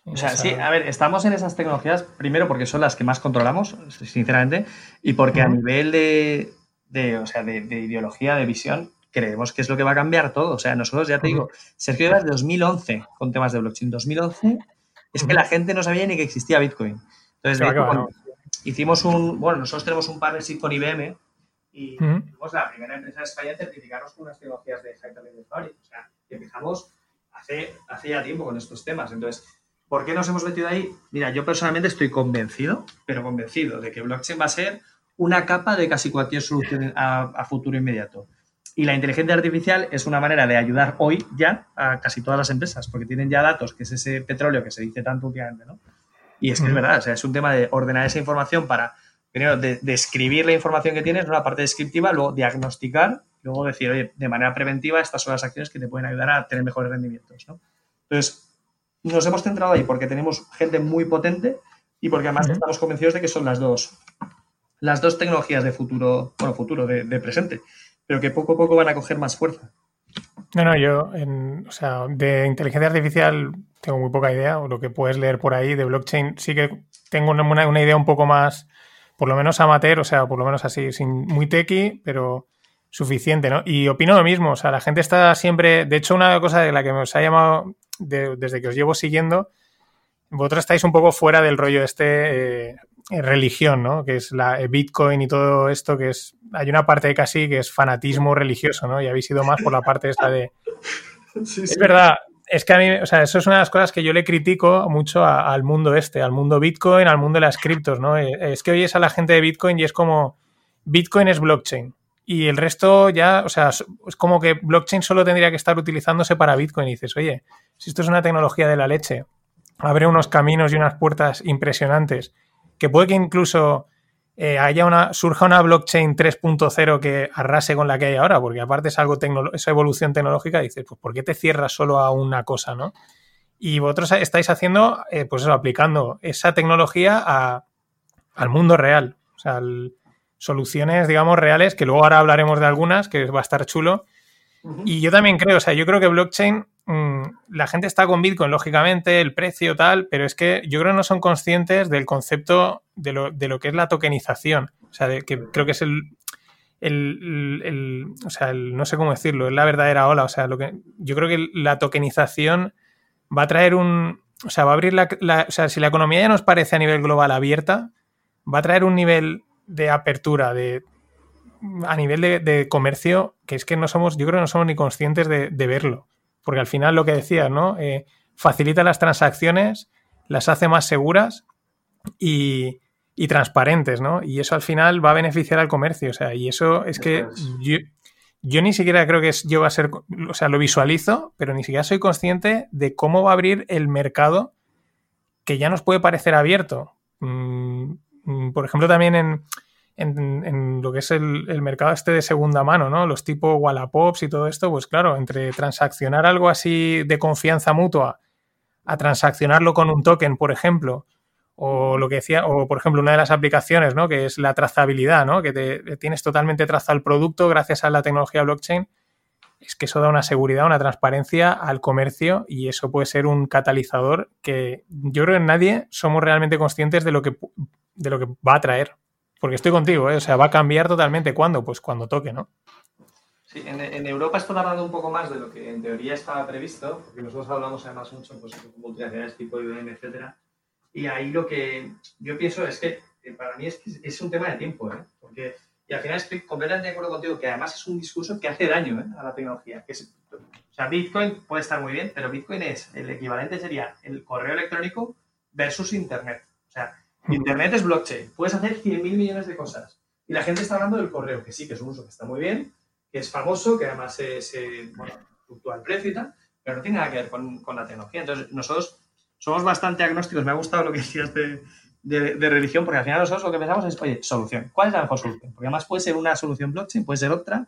O sea, sí, a ver, estamos en esas tecnologías, primero porque son las que más controlamos, sinceramente, y porque a nivel de, o sea, de, ideología, de visión, creemos que es lo que va a cambiar todo. O sea, nosotros, ya te digo, Sergio era de 2011 con temas de blockchain. 2011 es que la gente no sabía ni que existía Bitcoin. Entonces, hicimos un, bueno, nosotros tenemos un partnership con IBM y fuimos la primera empresa de España en certificarnos con unas tecnologías de Hyperlink Fabric. O sea, empezamos hace, hace ya tiempo con estos temas. Entonces, ¿por qué nos hemos metido ahí? Mira, yo personalmente estoy convencido, pero convencido de que blockchain va a ser una capa de casi cualquier solución a, futuro inmediato. Y la inteligencia artificial es una manera de ayudar hoy ya a casi todas las empresas, porque tienen ya datos, que es ese petróleo que se dice tanto últimamente, ¿no? Y es que es verdad, o sea, es un tema de ordenar esa información para, primero, describir la información que tienes, una parte descriptiva, luego diagnosticar, luego decir, oye, de manera preventiva, estas son las acciones que te pueden ayudar a tener mejores rendimientos, ¿no? Entonces, nos hemos centrado ahí porque tenemos gente muy potente y porque además estamos convencidos de que son las dos, las dos tecnologías de futuro, bueno, futuro, de, presente, pero que poco a poco van a coger más fuerza. No, no, yo, o sea, de inteligencia artificial tengo muy poca idea, o lo que puedes leer por ahí de blockchain, sí que tengo una, una idea un poco más, por lo menos amateur, o sea, por lo menos así, sin, muy techy, pero suficiente, ¿no? Y opino lo mismo, o sea, la gente está siempre, de hecho, una cosa de la que me os ha llamado desde que os llevo siguiendo, vosotros estáis un poco fuera del rollo este eh, religión, ¿no? Que es la eh, Bitcoin y todo esto, que es, hay una parte casi que es fanatismo religioso, ¿no? Y habéis ido más por la parte esta de... Es verdad, es que a mí, o sea, eso es una de las cosas que yo le critico mucho al mundo este, al mundo Bitcoin, al mundo de las criptos, ¿no? Eh, es que oyes a la gente de Bitcoin y es como, Bitcoin es blockchain. Y el resto ya, o sea, es como que blockchain solo tendría que estar utilizándose para Bitcoin. Dices, oye, si esto es una tecnología de la leche, abre unos caminos y unas puertas impresionantes, que puede que incluso eh, haya una, surja una blockchain 3.0 que arrase con la que hay ahora, porque aparte es algo esa evolución tecnológica, dices, pues ¿por qué te cierras solo a una cosa, no? Y vosotros estáis haciendo, eh, pues eso, aplicando esa tecnología al mundo real, o sea, soluciones, digamos, reales, que luego ahora hablaremos de algunas, que va a estar chulo. Y yo también creo, o sea, yo creo que blockchain, mm, la gente está con Bitcoin, lógicamente, el precio tal, pero es que yo creo que no son conscientes del concepto de lo, de lo que es la tokenización. O sea, de, que creo que es el, el, o sea, no sé cómo decirlo, es la verdadera ola. O sea, lo que, yo creo que la tokenización va a traer un, o sea, va a abrir la, o sea, si la economía ya nos parece a nivel global abierta, va a traer un nivel de apertura, de a nivel de, comercio, que es que no somos, yo creo que no somos ni conscientes de, verlo. Porque al final lo que decías, ¿no? Eh, facilita las transacciones, las hace más seguras y, y transparentes, ¿no? Y eso al final va a beneficiar al comercio. O sea, y eso es que yo, yo, ni siquiera creo que yo va a ser, o sea, lo visualizo, pero ni siquiera soy consciente de cómo va a abrir el mercado que ya nos puede parecer abierto. Mm, mm, por ejemplo, también en, en, lo que es el, mercado este de segunda mano, ¿no? Los tipo Wallapops y todo esto, pues claro, entre transaccionar algo así de confianza mutua a transaccionarlo con un token, por ejemplo, o lo que decía, o por ejemplo, una de las aplicaciones, ¿no? Que es la trazabilidad, ¿no? Que te, tienes totalmente trazado el producto gracias a la tecnología blockchain. Es que eso da una seguridad, una transparencia al comercio y eso puede ser un catalizador que yo creo que nadie somos realmente conscientes de lo que, de lo que va a traer. Porque estoy contigo, ¿eh? o sea, va a cambiar totalmente. ¿Cuándo? Pues cuando toque, ¿no? Sí, en, Europa está tardando un poco más de lo que en teoría estaba previsto, porque nosotros hablamos además mucho pues, con multinacionales tipo IBM, etcétera, y ahí lo que yo pienso es que para mí es, es un tema de tiempo, ¿eh? Porque, y al final estoy completamente de acuerdo contigo que además es un discurso que hace daño ¿eh? a la tecnología. Que o sea, Bitcoin puede estar muy bien, pero Bitcoin es, el equivalente sería el correo electrónico versus Internet. O sea, Internet es blockchain, puedes hacer 100.000 millones de cosas. Y la gente está hablando del correo, que sí, que es un uso que está muy bien, que es famoso, que además se, bueno, fluctúa el precio pero no tiene nada que ver con, con la tecnología. Entonces, nosotros somos bastante agnósticos. Me ha gustado lo que decías de, de, religión, porque al final nosotros lo que pensamos es, oye, solución. ¿Cuál es la mejor solución? Porque además puede ser una solución blockchain, puede ser otra,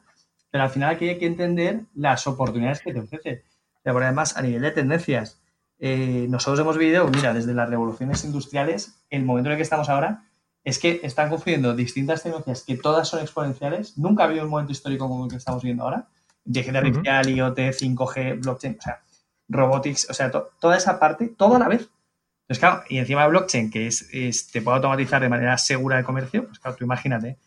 pero al final aquí hay que entender las oportunidades que te ofrece. Pero además, a nivel de tendencias, eh, nosotros hemos vivido, mira, desde las revoluciones industriales, el momento en el que estamos ahora, es que están confluyendo distintas tecnologías que todas son exponenciales. Nunca ha habido un momento histórico como el que estamos viviendo ahora. Inteligencia artificial, IoT, 5G, blockchain. O sea, robotics, o sea, toda esa parte, todo a la vez. Entonces, claro, y encima de blockchain, que es, te puede automatizar de manera segura el comercio, pues claro, tú imagínate.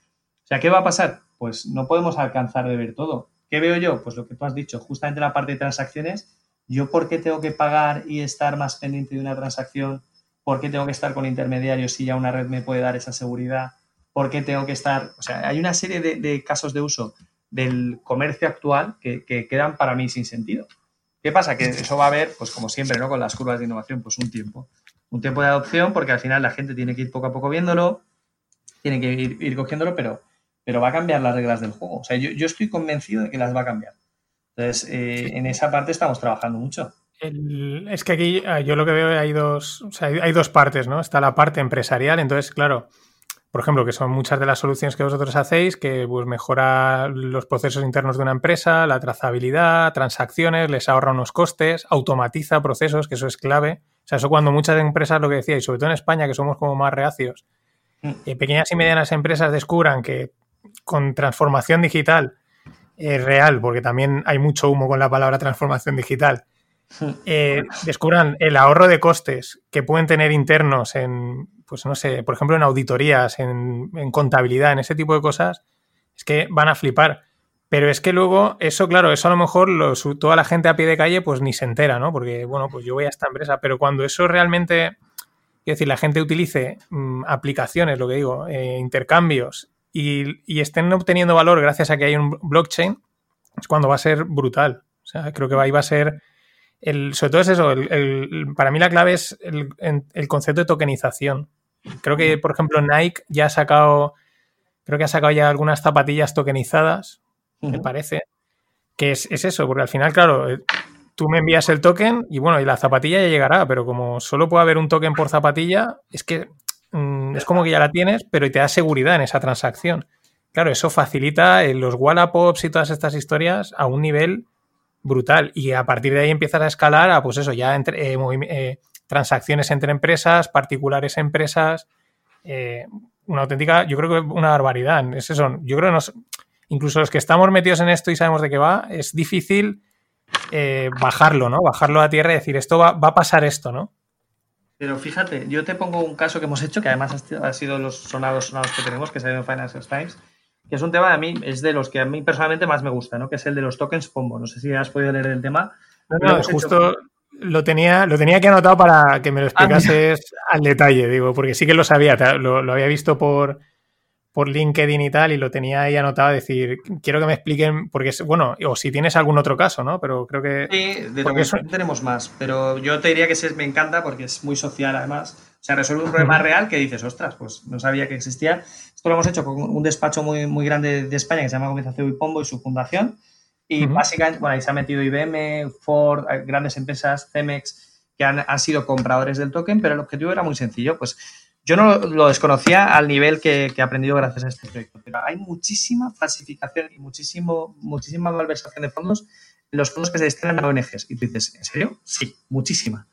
O sea, ¿qué va a pasar? Pues no podemos alcanzar de ver todo. ¿Qué veo yo? Pues lo que tú has dicho, justamente la parte de transacciones. ¿Yo por qué tengo que pagar y estar más pendiente de una transacción? ¿Por qué tengo que estar con intermediarios si ya una red me puede dar esa seguridad? ¿por qué tengo que estar? O sea, hay una serie de, casos de uso del comercio actual que, quedan para mí sin sentido. ¿Qué pasa? Que eso va a haber, pues como siempre, ¿no? Con las curvas de innovación, pues un tiempo. Un tiempo de adopción porque al final la gente tiene que ir poco a poco viéndolo, tiene que ir, cogiéndolo, pero, pero va a cambiar las reglas del juego. O sea, yo, estoy convencido de que las va a cambiar. Entonces, eh, en esa parte estamos trabajando mucho. es que aquí ah, yo lo que veo hay dos, o sea, hay dos partes, ¿no? Está la parte empresarial, entonces, claro, por ejemplo, que son muchas de las soluciones que vosotros hacéis, que pues, mejora los procesos internos de una empresa, la trazabilidad, transacciones, les ahorra unos costes, automatiza procesos, que eso es clave. O sea, eso cuando muchas empresas, lo que decía, y sobre todo en España, que somos como más reacios, mm. eh, pequeñas y medianas empresas descubran que con transformación digital eh, real, porque también hay mucho humo con la palabra transformación digital, eh, descubran el ahorro de costes que pueden tener internos en pues no sé, por ejemplo, en auditorías, en, contabilidad, en ese tipo de cosas, es que van a flipar. Pero es que luego, eso, claro, eso a lo mejor toda la gente a pie de calle pues ni se entera, ¿no? Porque, bueno, pues yo voy a esta empresa, pero cuando eso realmente, es decir, la gente utilice mm, aplicaciones, lo que digo, eh, intercambios y, estén obteniendo valor gracias a que hay un blockchain, es cuando va a ser brutal. O sea, creo que ahí va a ser el, sobre todo es eso, para mí la clave es el, concepto de tokenización. Creo que, por ejemplo, Nike ya ha sacado, creo que ha sacado ya algunas zapatillas tokenizadas, me parece, que es, eso, porque al final, claro, eh, tú me envías el token y bueno, y la zapatilla ya llegará, pero como solo puede haber un token por zapatilla, es que mm, es como que ya la tienes, pero te da seguridad en esa transacción. Claro, eso facilita eh, los Wallapops y todas estas historias a un nivel brutal. Y a partir de ahí empiezas a escalar a, pues eso, ya entre, eh, transacciones entre empresas, particulares empresas, eh, una auténtica, yo creo que una barbaridad. Es eso, yo creo que nos, incluso los que estamos metidos en esto y sabemos de qué va, es difícil eh, bajarlo, ¿no? Bajarlo a tierra y decir, esto va, a pasar esto, ¿no? Pero fíjate, yo te pongo un caso que hemos hecho, que además ha sido los sonados sonados que tenemos, que se en Financial Times, que es un tema de a mí, es de los que a mí personalmente más me gusta, ¿no? Que es el de los tokens POMBO. No sé si has podido leer el tema. No, justo, lo tenía, lo tenía que anotado para que me lo ah, explicases al detalle, digo, porque sí que lo sabía, lo, había visto por, por LinkedIn y tal, y lo tenía ahí anotado decir, quiero que me expliquen, porque bueno, o si tienes algún otro caso, ¿no? Pero creo que... Sí, de tenemos más, pero yo te diría que ese me encanta porque es muy social además. O sea, resuelve un problema real que dices, ostras, pues no sabía que existía. Esto lo hemos hecho con un despacho muy, muy grande de España que se llama Conversación y Pombo y su fundación y básicamente, bueno, ahí se ha metido IBM, Ford, grandes empresas, Cemex, que han, sido compradores del token, pero el objetivo era muy sencillo. Pues yo no lo desconocía al nivel que, he aprendido gracias a este proyecto, pero hay muchísima falsificación y muchísimo, muchísima malversación de fondos en los fondos que se destinan a ONGs. Y tú dices, ¿en serio? Sí, muchísima.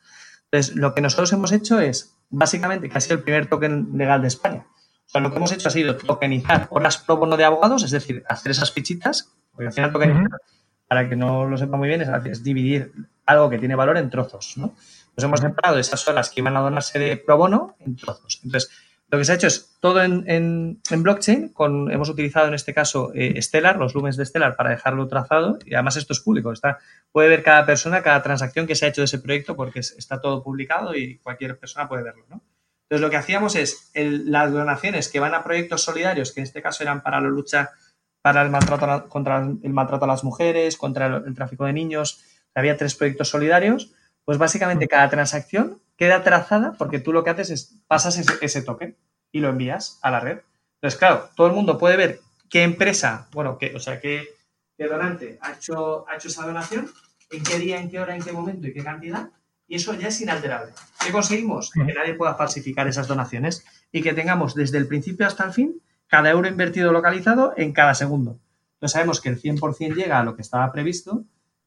Entonces, lo que nosotros hemos hecho es, básicamente, que ha sido el primer token legal de España. O sea, lo que hemos hecho ha sido tokenizar horas pro bono de abogados, es decir, hacer esas fichitas porque al final tokenizar, para que no lo sepa muy bien, es, dividir algo que tiene valor en trozos, ¿no? Pues hemos separado esas horas que iban a donarse de pro bono en trozos. Entonces, lo que se ha hecho es todo en, blockchain, hemos utilizado en este caso eh, Stellar, los lumens de Stellar para dejarlo trazado y además esto es público, está, puede ver cada persona, cada transacción que se ha hecho de ese proyecto porque está todo publicado y cualquier persona puede verlo. Entonces lo que hacíamos es las donaciones que van a proyectos solidarios, que en este caso eran para la lucha para el maltrato, contra el maltrato a las mujeres, contra el, tráfico de niños. Había tres proyectos solidarios. Pues básicamente mm. cada transacción queda trazada porque tú lo que haces es pasas ese, token y lo envías a la red. Entonces, claro, todo el mundo puede ver qué empresa, bueno, qué, o sea, qué, donante ha hecho, ha hecho esa donación, en qué día, en qué hora, en qué momento y qué cantidad, y eso ya es inalterable. ¿Qué conseguimos? Que nadie pueda falsificar esas donaciones y que tengamos desde el principio hasta el fin cada euro invertido localizado en cada segundo. Entonces sabemos que el 100% llega a lo que estaba previsto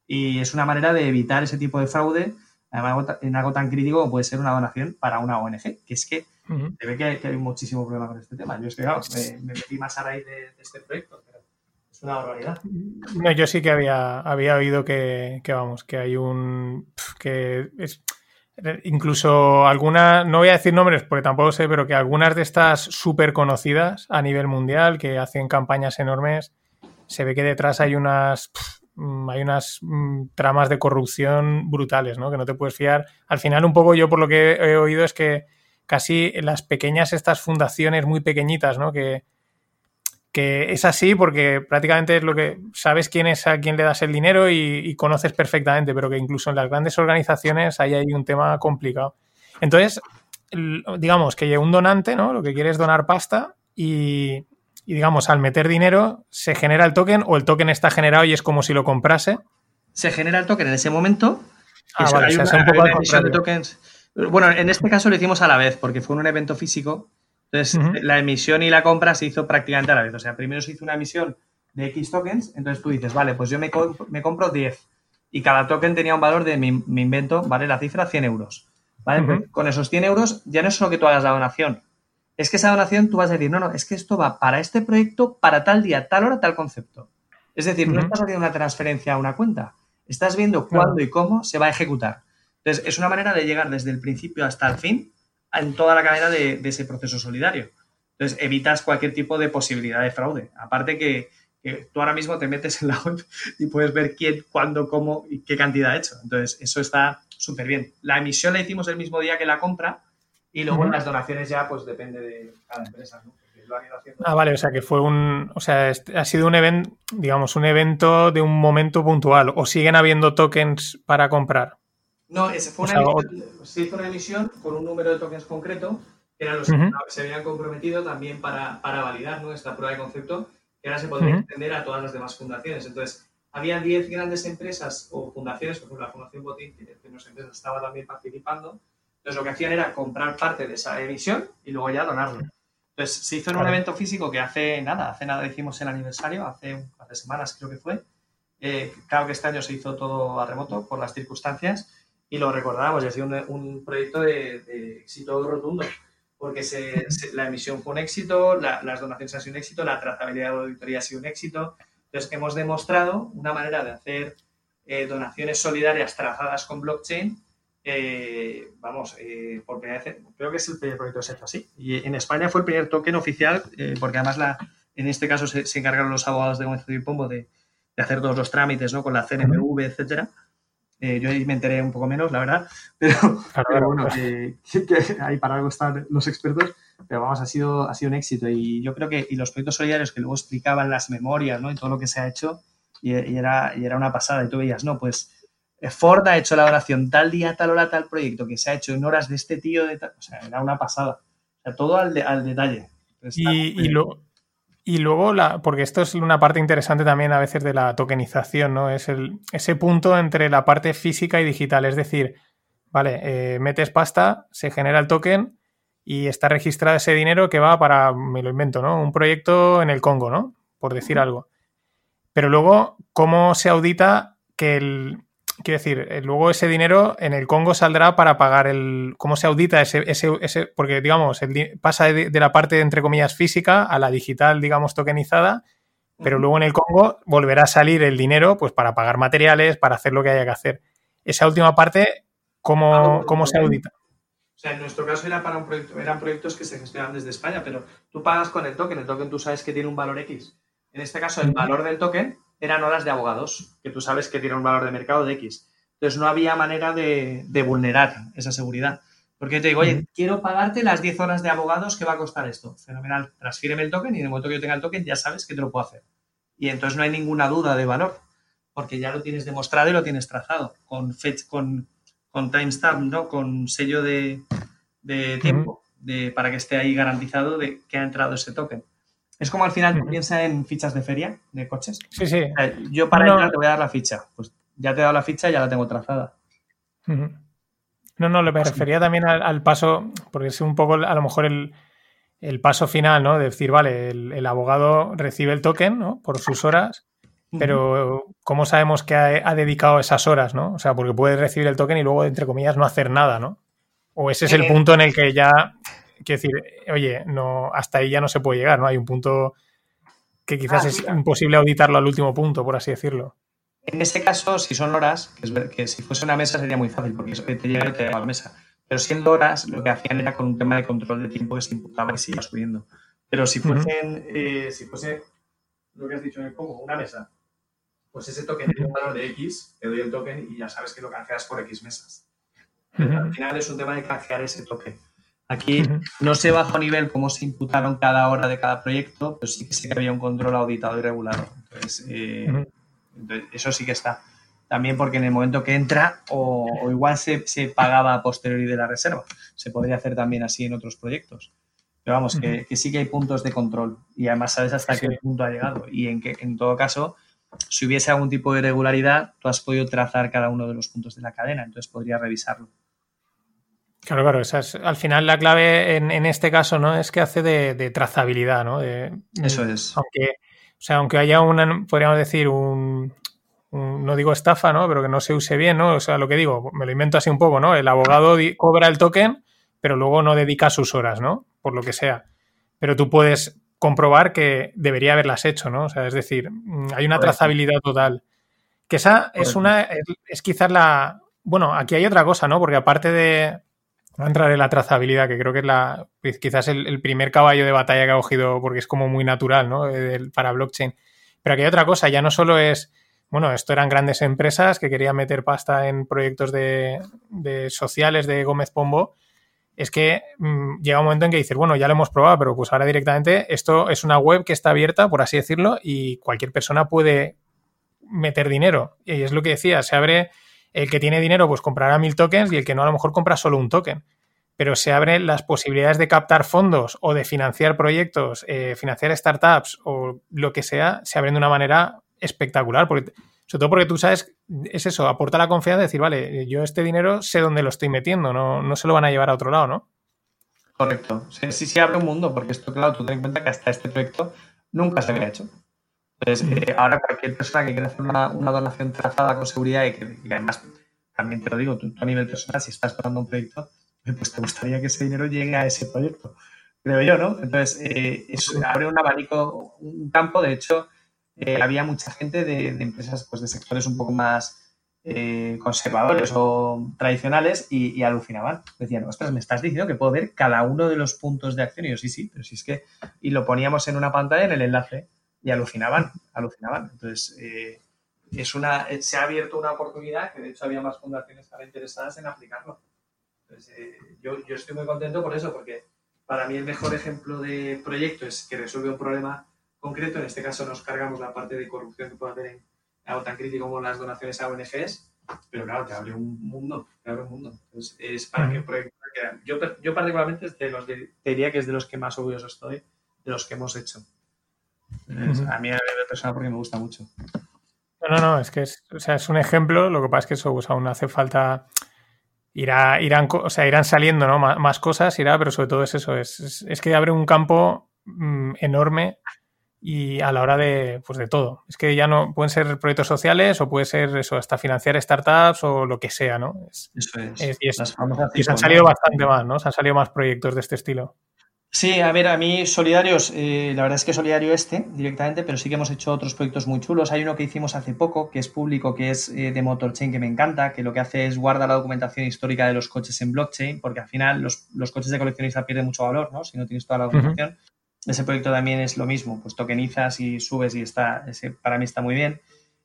y es una manera de evitar ese tipo de fraude además en algo tan crítico puede ser una donación para una ONG, que es que se ve que hay, muchísimo problema con este tema. Yo es que, claro, me, metí más a raíz de, este proyecto, pero es una barbaridad. No, yo sí que había, había oído que, que, vamos, que hay un... que es incluso algunas, no voy a decir nombres porque tampoco sé, pero que algunas de estas súper conocidas a nivel mundial que hacen campañas enormes, se ve que detrás hay unas, hay unas mm, tramas de corrupción brutales, ¿no? Que no te puedes fiar. Al final, un poco yo por lo que he oído es que casi las pequeñas, estas fundaciones muy pequeñitas, ¿no? Que, que es así porque prácticamente es lo que sabes quién es a quién le das el dinero y, conoces perfectamente, pero que incluso en las grandes organizaciones ahí hay un tema complicado. Entonces, digamos que un donante, ¿no? Lo que quiere es donar pasta y, digamos, al meter dinero se genera el token o el token está generado y es como si lo comprase. Se genera el token en ese momento. Ah, vale, un poco de tokens. Bueno, en este caso lo hicimos a la vez porque fue un evento físico entonces, la emisión y la compra se hizo prácticamente a la vez. O sea, primero se hizo una emisión de X tokens, entonces tú dices, vale, pues yo me, compro 10 y cada token tenía un valor de, mi, invento, vale, la cifra 100 euros. ¿Vale? Con esos 100 euros ya no es solo que tú hagas la donación, es que esa donación tú vas a decir, no, no, es que esto va para este proyecto, para tal día, tal hora, tal concepto. Es decir, no estás haciendo una transferencia a una cuenta, estás viendo cuándo y cómo se va a ejecutar. Entonces, es una manera de llegar desde el principio hasta el fin en toda la cadena de, ese proceso solidario. Entonces, evitas cualquier tipo de posibilidad de fraude. Aparte que, tú ahora mismo te metes en la web y puedes ver quién, cuándo, cómo y qué cantidad ha hecho. Entonces, eso está súper bien. La emisión la hicimos el mismo día que la compra y luego las donaciones ya, pues depende de cada empresa, Ah, vale, o sea que fue un, o sea, ha sido un evento, digamos, un evento de un momento puntual, o siguen habiendo tokens para comprar. No, ese fue una emisión, se hizo una emisión con un número de tokens concreto, que eran los que se habían comprometido también para, para validar nuestra prueba de concepto, que ahora se podría extender a todas las demás fundaciones. Entonces, había 10 grandes empresas o fundaciones, por ejemplo, la Fundación Botín, que en nuestra empresa estaba también participando. Entonces, lo que hacían era comprar parte de esa emisión y luego ya donarlo. Entonces, se hizo en un evento físico que hace nada, hace nada hicimos el aniversario, hace, hace semanas creo que fue. Eh, claro que este año se hizo todo a remoto por las circunstancias y lo recordábamos, y ha sido un, proyecto de, éxito rotundo, porque la emisión fue un éxito, las donaciones han sido un éxito, la trazabilidad de la auditoría ha sido un éxito. Entonces, hemos demostrado una manera de hacer eh, donaciones solidarias trazadas con blockchain. Eh, vamos, eh, porque creo que es el primer proyecto que se ha hecho así. Y en España fue el primer token oficial, porque además la, en este caso se, encargaron los abogados de Gómez y Pombo de, de, hacer todos los trámites ¿no? con la CNMV, etcétera. Eh, yo ahí me enteré un poco menos, la verdad, pero, bueno, que, ahí para algo están los expertos, pero vamos, ha sido, ha sido un éxito y yo creo que y los proyectos solidarios que luego explicaban las memorias ¿no? y todo lo que se ha hecho y, era, y era una pasada y tú veías, no, pues eh, Ford ha hecho la oración tal día, tal hora, tal proyecto que se ha hecho en horas de este tío, de o sea, era una pasada, o sea, todo al, al detalle. y, y, lo, y luego, la, porque esto es una parte interesante también a veces de la tokenización, ¿no? Es el, ese punto entre la parte física y digital. Es decir, vale, eh, metes pasta, se genera el token y está registrado ese dinero que va para, me lo invento, ¿no? Un proyecto en el Congo, ¿no? Por decir algo. Pero luego, ¿cómo se audita que el, Quiero decir, eh, luego ese dinero en el Congo saldrá para pagar el. ¿Cómo se audita ese. ese, ese porque, digamos, el, pasa de, la parte, entre comillas, física a la digital, digamos, tokenizada, pero luego en el Congo volverá a salir el dinero pues para pagar materiales, para hacer lo que haya que hacer. Esa última parte, ¿cómo, cómo se audita? O sea, en nuestro caso era para un proyecto, eran proyectos que se gestionan desde España, pero tú pagas con el token, el token tú sabes que tiene un valor X. En este caso, el valor del token eran horas de abogados, que tú sabes que tienen un valor de mercado de X. Entonces no había manera de, vulnerar esa seguridad. Porque yo te digo, oye, quiero pagarte las 10 horas de abogados que va a costar esto. Fenomenal, transfíreme el token y en el momento que yo tenga el token ya sabes que te lo puedo hacer. Y entonces no hay ninguna duda de valor, porque ya lo tienes demostrado y lo tienes trazado, con, con, con timestamp, ¿no? Con sello de, tiempo, de, para que esté ahí garantizado de que ha entrado ese token. Es como al final piensa en fichas de feria de coches. Sí, sí. yo para entrar te voy a dar la ficha. Pues ya te he dado la ficha y ya la tengo trazada. No, no, me refería también al, paso, porque es un poco a lo mejor el, paso final, ¿no? De decir, vale, el, abogado recibe el token, ¿no? Por sus horas, pero ¿cómo sabemos que ha, dedicado esas horas, ¿no? O sea, porque puede recibir el token y luego, entre comillas, no hacer nada, ¿no? O ese es el eh, punto en el que ya Quiero decir, oye, no, hasta ahí ya no se puede llegar, ¿no? Hay un punto que quizás ah, es imposible auditarlo al último punto, por así decirlo. En ese caso, si son horas, que, que si fuese una mesa sería muy fácil, porque te llega y te a la mesa. Pero siendo horas, lo que hacían era con un tema de control de tiempo que se imputaba y se iba subiendo. Pero si fuesen, eh, si fuese lo que has dicho en el Congo, una mesa, pues ese token tiene un valor de X, te doy el token y ya sabes que lo canjeas por X mesas. Al final es un tema de canjear ese token. Aquí no sé bajo nivel cómo se imputaron cada hora de cada proyecto, pero sí que sé que había un control auditado y regulado. Entonces, eh, eso sí que está. También porque en el momento que entra, o, igual se, pagaba a posteriori de la reserva. Se podría hacer también así en otros proyectos. Pero vamos, que, sí que hay puntos de control y además sabes hasta qué punto ha llegado. Y en que, en todo caso, si hubiese algún tipo de irregularidad, tú has podido trazar cada uno de los puntos de la cadena, entonces podrías revisarlo. Claro, claro, esa es al final la clave en, este caso, ¿no? Es que hace de, trazabilidad, ¿no? Eso es. Aunque, o sea, aunque haya una, podríamos decir, un, no digo estafa, ¿no? Pero que no se use bien, ¿no? O sea, lo que digo, me lo invento así un poco, ¿no? El abogado cobra el token, pero luego no dedica sus horas, ¿no? Por lo que sea. Pero tú puedes comprobar que debería haberlas hecho, ¿no? O sea, es decir, hay una trazabilidad total. Que esa es una, es quizás la, bueno, aquí hay otra cosa, ¿no? Porque aparte de, a entrar en la trazabilidad, que creo que es la pues, quizás el, primer caballo de batalla que ha cogido, porque es como muy natural, ¿no? para blockchain. Pero aquí hay otra cosa, ya no solo es, bueno, esto eran grandes empresas que querían meter pasta en proyectos de, sociales de Gómez Pombo, es que mm, llega un momento en que dices, bueno, ya lo hemos probado, pero pues ahora directamente esto es una web que está abierta, por así decirlo, y cualquier persona puede meter dinero. Y es lo que decía, se abre el que tiene dinero pues comprará mil tokens y el que no a lo mejor compra solo un token. Pero se abren las posibilidades de captar fondos o de financiar proyectos, eh, financiar startups o lo que sea, se abren de una manera espectacular. Porque, sobre todo porque tú sabes, es eso, aporta la confianza de decir, vale, yo este dinero sé dónde lo estoy metiendo, no, no se lo van a llevar a otro lado, ¿no? Correcto. Sí, sí, abre un mundo, porque esto, claro, tú ten en cuenta que hasta este proyecto nunca se había hecho. Entonces, eh, ahora cualquier persona que quiera hacer una, donación trazada con seguridad y que además, también te lo digo, tú, a nivel personal, si estás tomando un proyecto, pues te gustaría que ese dinero llegue a ese proyecto, creo yo, ¿no? Entonces, eh, abre un abanico, un campo, de hecho, eh, había mucha gente de, empresas pues, de sectores un poco más conservadores o tradicionales y, alucinaban. Decían, ostras, me estás diciendo que puedo ver cada uno de los puntos de acción. Y yo, sí, sí, pero si es que... Y lo poníamos en una pantalla en el enlace y alucinaban, alucinaban. Entonces, eh, es una, eh, se ha abierto una oportunidad que de hecho había más fundaciones que interesadas en aplicarlo. Entonces, eh, yo, yo, estoy muy contento por eso, porque para mí el mejor ejemplo de proyecto es que resuelve un problema concreto. En este caso nos cargamos la parte de corrupción que puede haber en algo tan crítico como las donaciones a ONGs, pero claro, te abre un mundo, te abre un mundo. Entonces, es para que el proyecto yo, yo particularmente de los te diría que es de los que más orgulloso estoy de los que hemos hecho. A mí a nivel personal porque me gusta mucho. No, no, no, es que es, o sea, es un ejemplo, lo que pasa es que eso pues, aún hace falta, irá, irán, o sea, irán saliendo ¿no? más, cosas, irá, pero sobre todo es eso, es, es, que abre un campo mm, enorme y a la hora de, pues de todo. Es que ya no pueden ser proyectos sociales o puede ser eso, hasta financiar startups o lo que sea, ¿no? eso es. y, y se han salido bastante más, ¿no? Se han salido más proyectos de este estilo. Sí, a ver, a mí solidarios, eh, la verdad es que solidario este directamente, pero sí que hemos hecho otros proyectos muy chulos. Hay uno que hicimos hace poco, que es público, que es eh, de Motorchain, que me encanta, que lo que hace es guardar la documentación histórica de los coches en blockchain, porque al final los, coches de coleccionista pierden mucho valor, ¿no? Si no tienes toda la documentación. Ese proyecto también es lo mismo, pues tokenizas y subes y está, ese para mí está muy bien.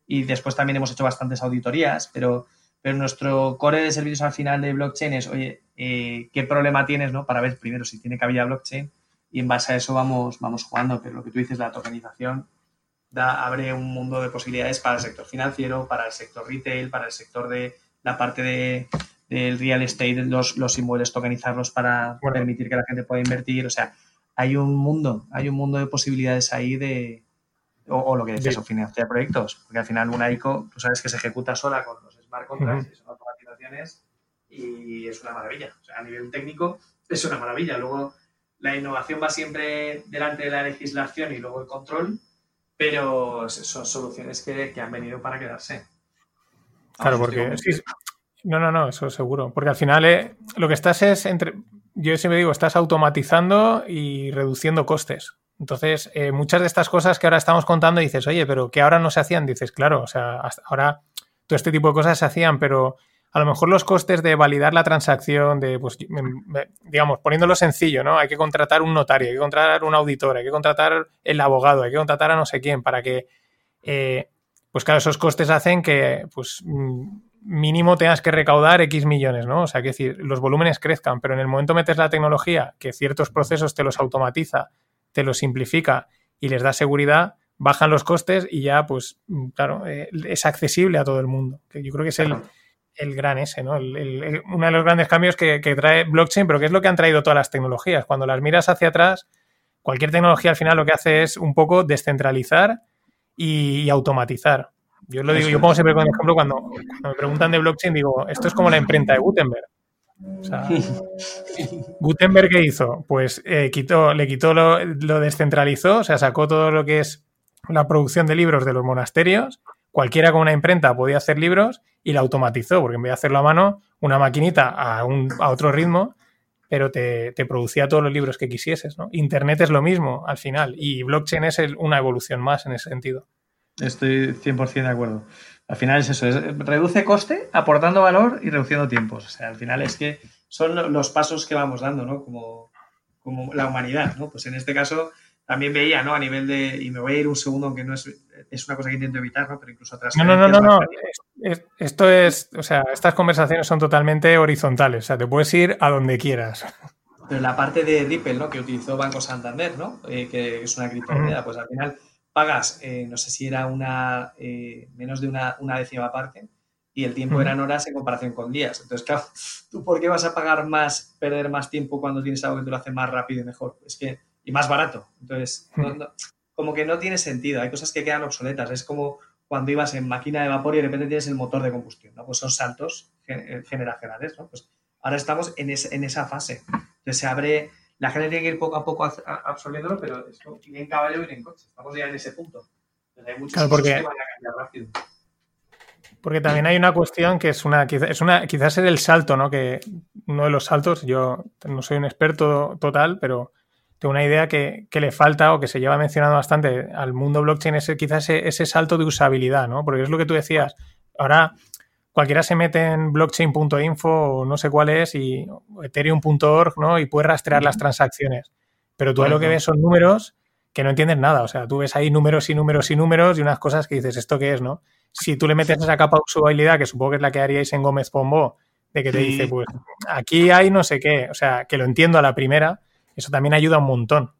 Y después también hemos hecho bastantes auditorías, pero pero nuestro core de servicios al final de blockchain es, oye, eh, ¿qué problema tienes ¿no? para ver primero si tiene cabida blockchain? Y en base a eso vamos, vamos jugando. Pero lo que tú dices, la tokenización da, abre un mundo de posibilidades para el sector financiero, para el sector retail, para el sector de la parte de, del real estate, los, los inmuebles, tokenizarlos para permitir que la gente pueda invertir. O sea, hay un mundo, hay un mundo de posibilidades ahí de, o, lo que decías, o financiar proyectos. Porque al final una ICO, tú sabes que se ejecuta sola con los contracts y son automatizaciones y es una maravilla. O sea, a nivel técnico es una maravilla. Luego la innovación va siempre delante de la legislación y luego el control, pero son soluciones que, han venido para quedarse. claro, porque no, no, no, eso seguro. Porque al final eh, lo que estás es entre. Yo siempre digo, estás automatizando y reduciendo costes. Entonces, eh, muchas de estas cosas que ahora estamos contando dices, oye, pero que ahora no se hacían, dices, claro, o sea, hasta ahora todo este tipo de cosas se hacían, pero a lo mejor los costes de validar la transacción, de, pues, digamos, poniéndolo sencillo, ¿no? Hay que contratar un notario, hay que contratar un auditor, hay que contratar el abogado, hay que contratar a no sé quién para que, eh, pues claro, esos costes hacen que, pues, mm, mínimo tengas que recaudar X millones, ¿no? O sea, que decir, los volúmenes crezcan, pero en el momento metes la tecnología que ciertos procesos te los automatiza, te los simplifica y les da seguridad, bajan los costes y ya, pues, claro, eh, es accesible a todo el mundo. Que yo creo que es el, el gran ese, ¿no? uno de los grandes cambios que, trae blockchain, pero que es lo que han traído todas las tecnologías. Cuando las miras hacia atrás, cualquier tecnología al final lo que hace es un poco descentralizar y, automatizar. Yo lo digo, yo pongo siempre como ejemplo cuando, me preguntan de blockchain, digo, esto es como la imprenta de Gutenberg. O sea, Gutenberg, ¿qué hizo? Pues eh, quitó, le quitó lo, lo descentralizó, o sea, sacó todo lo que es la producción de libros de los monasterios. Cualquiera con una imprenta podía hacer libros y la automatizó, porque en vez de hacerlo a mano, una maquinita a, un, a otro ritmo, pero te, producía todos los libros que quisieses. ¿no? Internet es lo mismo al final y blockchain es una evolución más en ese sentido. Estoy 100% de acuerdo. Al final es eso, reduce coste aportando valor y reduciendo tiempos. O sea, al final es que son los pasos que vamos dando, ¿no? Como, como la humanidad, ¿no? Pues en este caso también veía, ¿no? A nivel de, y me voy a ir un segundo, aunque no es, es una cosa que intento evitar, ¿no? Pero incluso otras... No, no, no, no, no. Esto es, o sea, estas conversaciones son totalmente horizontales, o sea, te puedes ir a donde quieras. Pero la parte de Ripple, ¿no? Que utilizó Banco Santander, ¿no? Eh, que es una criptomoneda, pues al final pagas, eh, no sé si era una, eh, menos de una, una, décima parte, y el tiempo eran horas en comparación con días. Entonces, claro, ¿tú por qué vas a pagar más, perder más tiempo cuando tienes algo que te lo hace más rápido y mejor? Es que y más barato. Entonces, como que no tiene sentido. Hay cosas que quedan obsoletas. Es como cuando ibas en máquina de vapor y de repente tienes el motor de combustión, ¿no? Pues son saltos eh, generacionales, ¿no? Pues ahora estamos en, en esa fase. Entonces se abre, la gente tiene que ir poco a poco absorbiéndolo, pero ni en caballo ni en coche. Estamos ya en ese punto. hay muchas claro, porque... que van a cambiar rápido. Porque también hay una cuestión que es una, es una, quizás es el salto, ¿no? Que uno de los saltos, yo no soy un experto total, pero una idea que, le falta o que se lleva mencionando bastante al mundo blockchain es quizás ese, salto de usabilidad, ¿no? Porque es lo que tú decías. Ahora cualquiera se mete en blockchain.info o no sé cuál es y ethereum.org, ¿no? Y puede rastrear las transacciones. Pero tú lo que ves son números que no entiendes nada. O sea, tú ves ahí números y números y números y unas cosas que dices, ¿esto qué es, no? Si tú le metes esa capa de usabilidad, que supongo que es la que haríais en Gómez Pombo, de que te dice, pues aquí hay no sé qué. O sea, que lo entiendo a la primera, eso también ayuda un montón.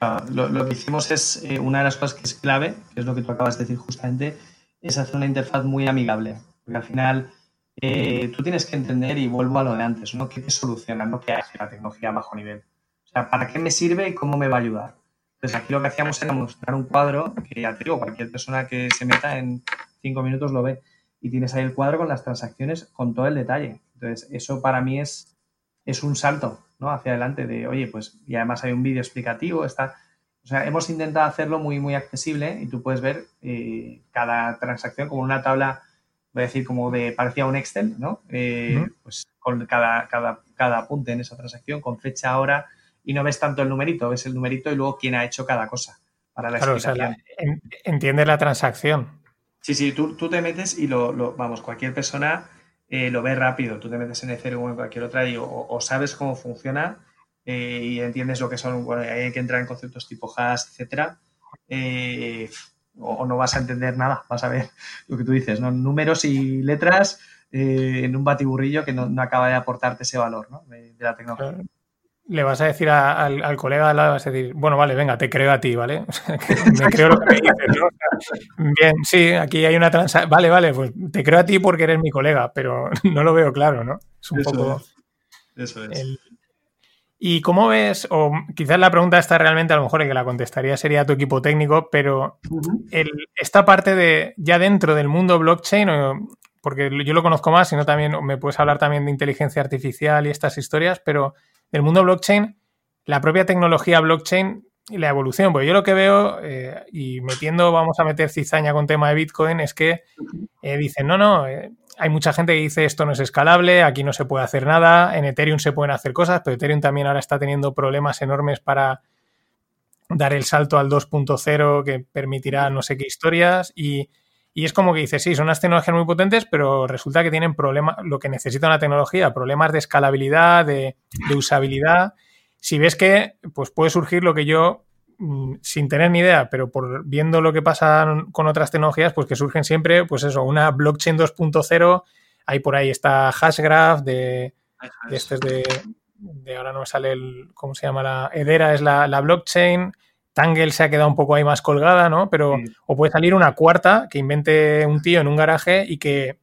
Ah, lo, que hicimos es, eh, una de las cosas que es clave, que es lo que tú acabas de decir justamente, es hacer una interfaz muy amigable. Porque al final eh, tú tienes que entender, y vuelvo a lo de antes, ¿no? ¿Qué te soluciona? No qué hace la tecnología a bajo nivel. O sea, ¿para qué me sirve y cómo me va a ayudar? Entonces aquí lo que hacíamos era mostrar un cuadro que ya te digo, cualquier persona que se meta en cinco minutos lo ve. Y tienes ahí el cuadro con las transacciones con todo el detalle. Entonces, eso para mí es, es un salto hacia adelante de, oye, pues, y además hay un vídeo explicativo, está, o sea, hemos intentado hacerlo muy, muy accesible y tú puedes ver eh, cada transacción como una tabla, voy a decir, como de, parecía un Excel, ¿no? Eh, pues con cada, cada, cada apunte en esa transacción, con fecha, hora, y no ves tanto el numerito, ves el numerito y luego quién ha hecho cada cosa para la claro, explicación. entiende la transacción. Sí, sí, tú, tú te metes y lo, lo, vamos, cualquier persona eh, lo ves rápido. Tú te metes en Ethereum o en cualquier otra y o, sabes cómo funciona eh, y entiendes lo que son, bueno, hay que entrar en conceptos tipo hash, etcétera, eh, o, no vas a entender nada, vas a ver lo que tú dices, ¿no? números y letras en un batiburrillo que no, acaba de aportarte ese valor ¿no? de, la tecnología le vas a decir al, colega al lado, vas a decir, bueno, vale, venga, te creo a ti, ¿vale? me creo lo que me dices, ¿no? bien, sí, aquí hay una transacción, vale, vale, pues te creo a ti porque eres mi colega, pero no lo veo claro, ¿no? Es un poco... Eso es. ¿Y cómo ves, o quizás la pregunta está realmente, a lo mejor el que la contestaría sería tu equipo técnico, pero esta parte de ya dentro del mundo blockchain, porque yo lo conozco más, sino también me puedes hablar también de inteligencia artificial y estas historias, pero del mundo blockchain, la propia tecnología blockchain y la evolución. Porque yo lo que veo, eh, y metiendo, vamos a meter cizaña con tema de Bitcoin, es que eh, dicen, no, no, eh, hay mucha gente que dice esto no es escalable, aquí no se puede hacer nada, en Ethereum se pueden hacer cosas, pero Ethereum también ahora está teniendo problemas enormes para dar el salto al 2.0 que permitirá no sé qué historias y y es como que dice, sí, son unas tecnologías muy potentes, pero resulta que tienen problemas, lo que necesita una tecnología, problemas de escalabilidad, de, usabilidad. Si ves que, pues puede surgir lo que yo mm, sin tener ni idea, pero por viendo lo que pasa con otras tecnologías, pues que surgen siempre, pues eso, una blockchain 2.0, ahí por ahí está Hashgraph de, de este es de, ahora no me sale el, ¿cómo se llama? La Hedera es la, blockchain, Tangle se ha quedado un poco ahí más colgada, ¿no? Pero, o puede salir una cuarta que invente un tío en un garaje y que,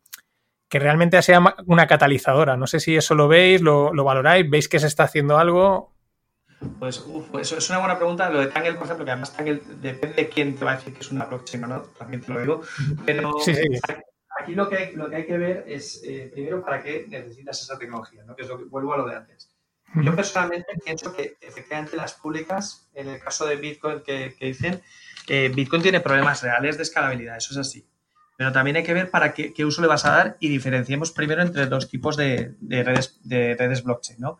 realmente sea una catalizadora. No sé si eso lo veis, lo, lo valoráis, veis que se está haciendo algo. Pues, uf, eso es una buena pregunta. Lo de Tangle, por ejemplo, que además Tangle depende de quién te va a decir que es una blockchain o no, también te lo digo. Pero aquí lo que hay, lo que, hay que ver es, eh, primero, para qué necesitas esa tecnología, ¿no? que es lo que vuelvo a lo de antes. Yo personalmente pienso que efectivamente las públicas, en el caso de Bitcoin que, dicen, eh, Bitcoin tiene problemas reales de escalabilidad, eso es así. Pero también hay que ver para qué, qué uso le vas a dar y diferenciemos primero entre dos tipos de, de redes, de redes blockchain. ¿no?